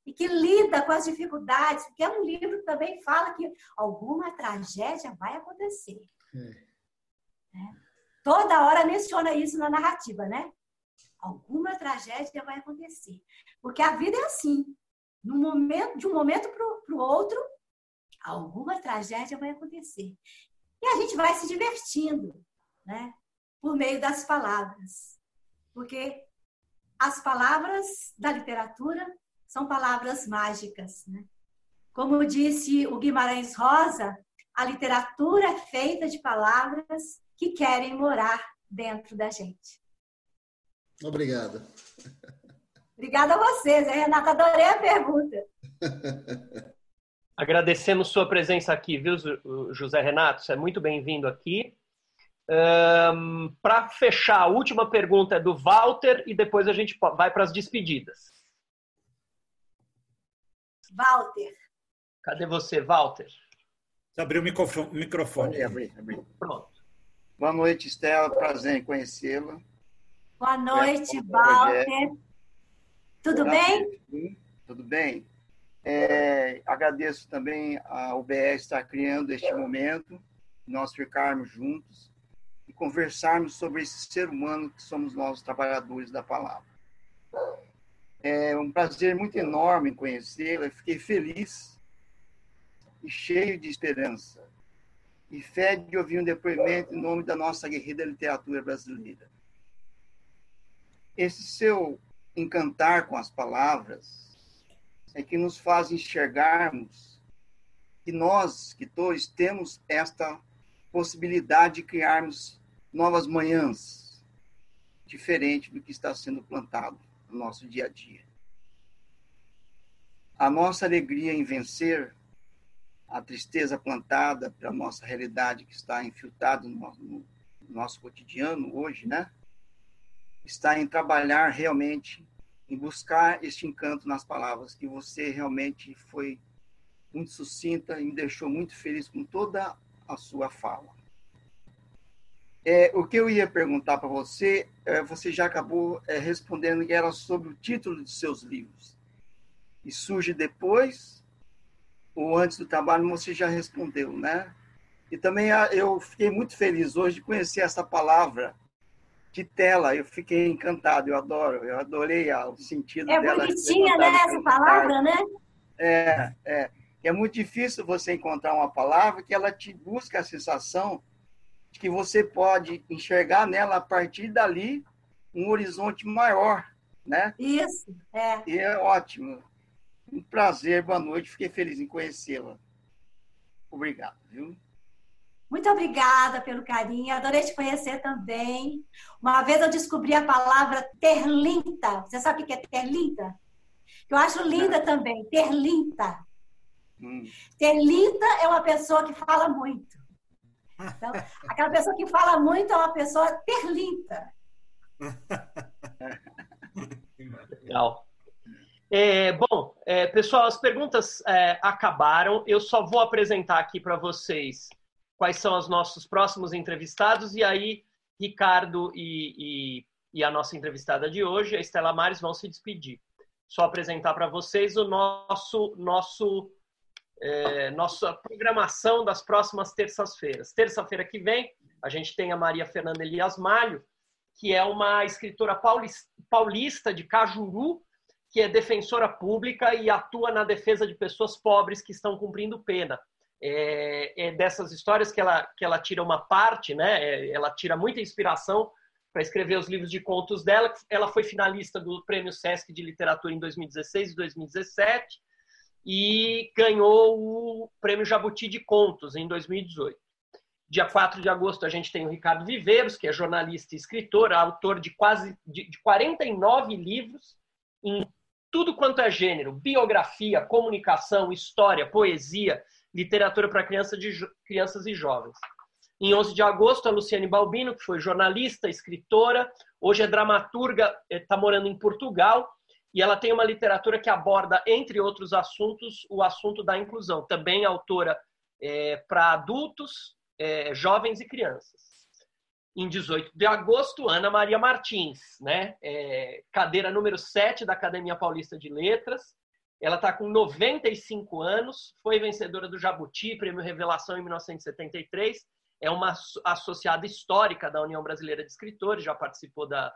[SPEAKER 3] e que lida com as dificuldades, porque é um livro que também fala que alguma tragédia vai acontecer. É. É. Toda hora menciona isso na narrativa, né? alguma tragédia vai acontecer. Porque a vida é assim. No momento, de um momento para o outro, alguma tragédia vai acontecer. E a gente vai se divertindo, né? Por meio das palavras. Porque as palavras da literatura são palavras mágicas, né? Como disse o Guimarães Rosa, a literatura é feita de palavras que querem morar dentro da gente.
[SPEAKER 8] Obrigado.
[SPEAKER 3] Obrigada a vocês, Renata. Adorei a pergunta.
[SPEAKER 1] Agradecemos sua presença aqui, viu, José Renato? Você é muito bem-vindo aqui. Um, Para fechar, a última pergunta é do Walter e depois a gente vai para as despedidas.
[SPEAKER 3] Walter.
[SPEAKER 1] Cadê você, Walter?
[SPEAKER 2] Você abriu o microfone.
[SPEAKER 9] Abri, abri. Pronto. Boa noite, Estela. Prazer em conhecê-la.
[SPEAKER 3] Boa noite, Walter. Tudo Boa bem?
[SPEAKER 9] Noite. Tudo bem. É, agradeço também a UBS estar criando este momento, nós ficarmos juntos e conversarmos sobre esse ser humano que somos nós, trabalhadores da palavra. É um prazer muito enorme conhecê-la, fiquei feliz e cheio de esperança. E fé de ouvir um depoimento em nome da nossa guerreira literatura brasileira. Esse seu encantar com as palavras é que nos faz enxergarmos que nós, escritores, temos esta possibilidade de criarmos novas manhãs, diferente do que está sendo plantado no nosso dia a dia. A nossa alegria em vencer a tristeza plantada pela nossa realidade que está infiltrada no no nosso cotidiano hoje, né? está em trabalhar realmente, em buscar este encanto nas palavras, que você realmente foi muito sucinta e me deixou muito feliz com toda a sua fala. É, o que eu ia perguntar para você, é, você já acabou é, respondendo que era sobre o título de seus livros. E surge depois ou antes do trabalho, você já respondeu, né? E também ah, eu fiquei muito feliz hoje de conhecer essa palavra de tela. Eu fiquei encantado, eu adoro, eu adorei o sentido
[SPEAKER 3] é
[SPEAKER 9] dela.
[SPEAKER 3] É bonitinha, né, essa palavra, né?
[SPEAKER 9] É, é. É muito difícil você encontrar uma palavra que ela te busca a sensação que você pode enxergar nela a partir dali um horizonte maior, né?
[SPEAKER 3] Isso, é.
[SPEAKER 9] E é ótimo. Um prazer, boa noite, fiquei feliz em conhecê-la. Obrigado, viu?
[SPEAKER 3] Muito obrigada pelo carinho, adorei te conhecer também. Uma vez eu descobri a palavra terlinta. Você sabe o que é terlinta? Eu acho linda também, terlinta. Hum. Terlinta é uma pessoa que fala muito. Então, aquela pessoa que fala muito é uma pessoa terlinta.
[SPEAKER 1] Legal. É, bom, é, pessoal, as perguntas é, acabaram. Eu só vou apresentar aqui para vocês quais são os nossos próximos entrevistados e aí Ricardo e, e, e a nossa entrevistada de hoje, a Estela Mares, vão se despedir. Só apresentar para vocês o nosso nosso é, nossa programação das próximas terças-feiras. Terça-feira que vem, a gente tem a Maria Fernanda Elias Malho, que é uma escritora paulista de Cajuru, que é defensora pública e atua na defesa de pessoas pobres que estão cumprindo pena. É, é dessas histórias que ela, que ela tira uma parte, né? É, ela tira muita inspiração para escrever os livros de contos dela. Ela foi finalista do Prêmio Sesc de Literatura em 2016 e 2017 e ganhou o Prêmio Jabuti de Contos em 2018. Dia 4 de agosto a gente tem o Ricardo Viveiros, que é jornalista e escritor, autor de quase de, de 49 livros em tudo quanto é gênero, biografia, comunicação, história, poesia, literatura para criança crianças e jovens. Em 11 de agosto, a Luciane Balbino, que foi jornalista, escritora, hoje é dramaturga, está morando em Portugal e ela tem uma literatura que aborda, entre outros assuntos, o assunto da inclusão. Também autora é, para adultos, é, jovens e crianças. Em 18 de agosto, Ana Maria Martins, né? É, cadeira número 7 da Academia Paulista de Letras. Ela está com 95 anos, foi vencedora do Jabuti, Prêmio Revelação em 1973. É uma associada histórica da União Brasileira de Escritores, já participou da,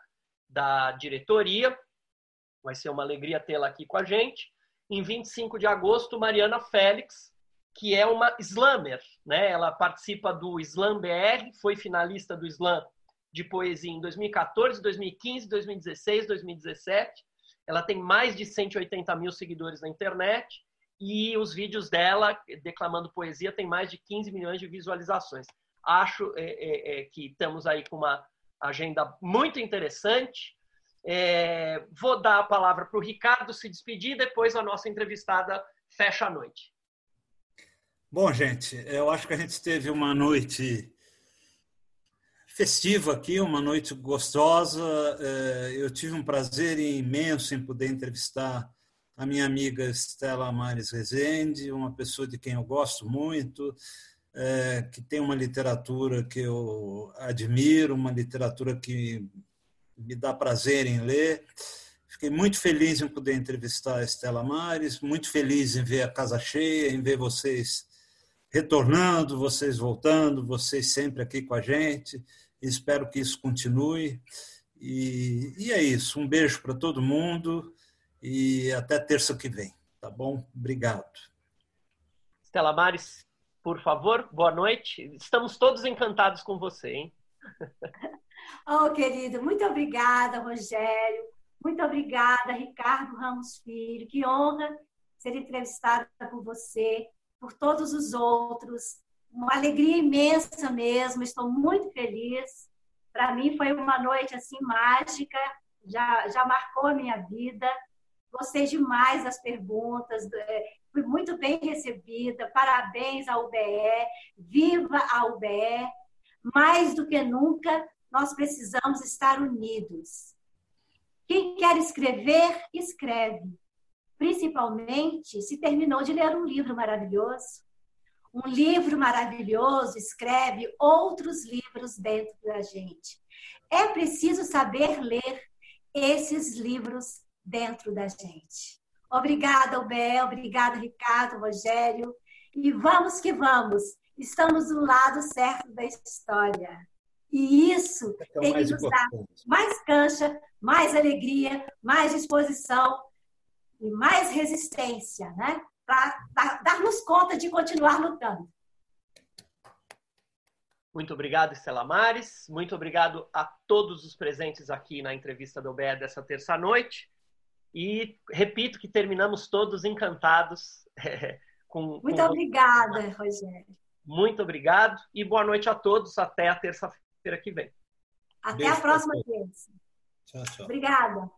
[SPEAKER 1] da diretoria Vai ser uma alegria tê-la aqui com a gente. Em 25 de agosto, Mariana Félix, que é uma slammer, né? Ela participa do Slam BR, foi finalista do Slam de poesia em 2014, 2015, 2016, 2017. Ela tem mais de 180 mil seguidores na internet e os vídeos dela declamando poesia têm mais de 15 milhões de visualizações. Acho é, é, é, que estamos aí com uma agenda muito interessante. É, vou dar a palavra para o Ricardo se despedir, depois a nossa entrevistada fecha a noite.
[SPEAKER 2] Bom, gente, eu acho que a gente teve uma noite festiva aqui, uma noite gostosa. É, eu tive um prazer imenso em poder entrevistar a minha amiga Estela Mares Rezende, uma pessoa de quem eu gosto muito, é, que tem uma literatura que eu admiro, uma literatura que me dá prazer em ler. Fiquei muito feliz em poder entrevistar a Estela Mares, muito feliz em ver a casa cheia, em ver vocês retornando, vocês voltando, vocês sempre aqui com a gente. Espero que isso continue. E, e é isso. Um beijo para todo mundo e até terça que vem. Tá bom? Obrigado.
[SPEAKER 1] Estela Mares, por favor, boa noite. Estamos todos encantados com você, hein?
[SPEAKER 3] Oh, querido, muito obrigada, Rogério. Muito obrigada, Ricardo Ramos Filho. Que honra ser entrevistada por você, por todos os outros. Uma alegria imensa mesmo. Estou muito feliz. Para mim foi uma noite assim mágica. Já já marcou a minha vida. Gostei demais das perguntas. É, fui muito bem recebida. Parabéns à UBE. Viva a UBE. Mais do que nunca, nós precisamos estar unidos. Quem quer escrever, escreve. Principalmente se terminou de ler um livro maravilhoso. Um livro maravilhoso escreve outros livros dentro da gente. É preciso saber ler esses livros dentro da gente. Obrigada, Ubel, obrigada, Ricardo, Rogério. E vamos que vamos. Estamos do lado certo da história. E isso é tem que nos dar mais cancha, mais alegria, mais disposição e mais resistência, né? Para darmos conta de continuar lutando.
[SPEAKER 1] Muito obrigado, Estela Mares. Muito obrigado a todos os presentes aqui na entrevista do OBE dessa terça-noite. E repito que terminamos todos encantados. com,
[SPEAKER 3] Muito com... obrigada, Rogério.
[SPEAKER 1] Muito obrigado e boa noite a todos. Até a terça-feira que vem.
[SPEAKER 3] Até Beijo a próxima terça. Tchau, tchau. Obrigada.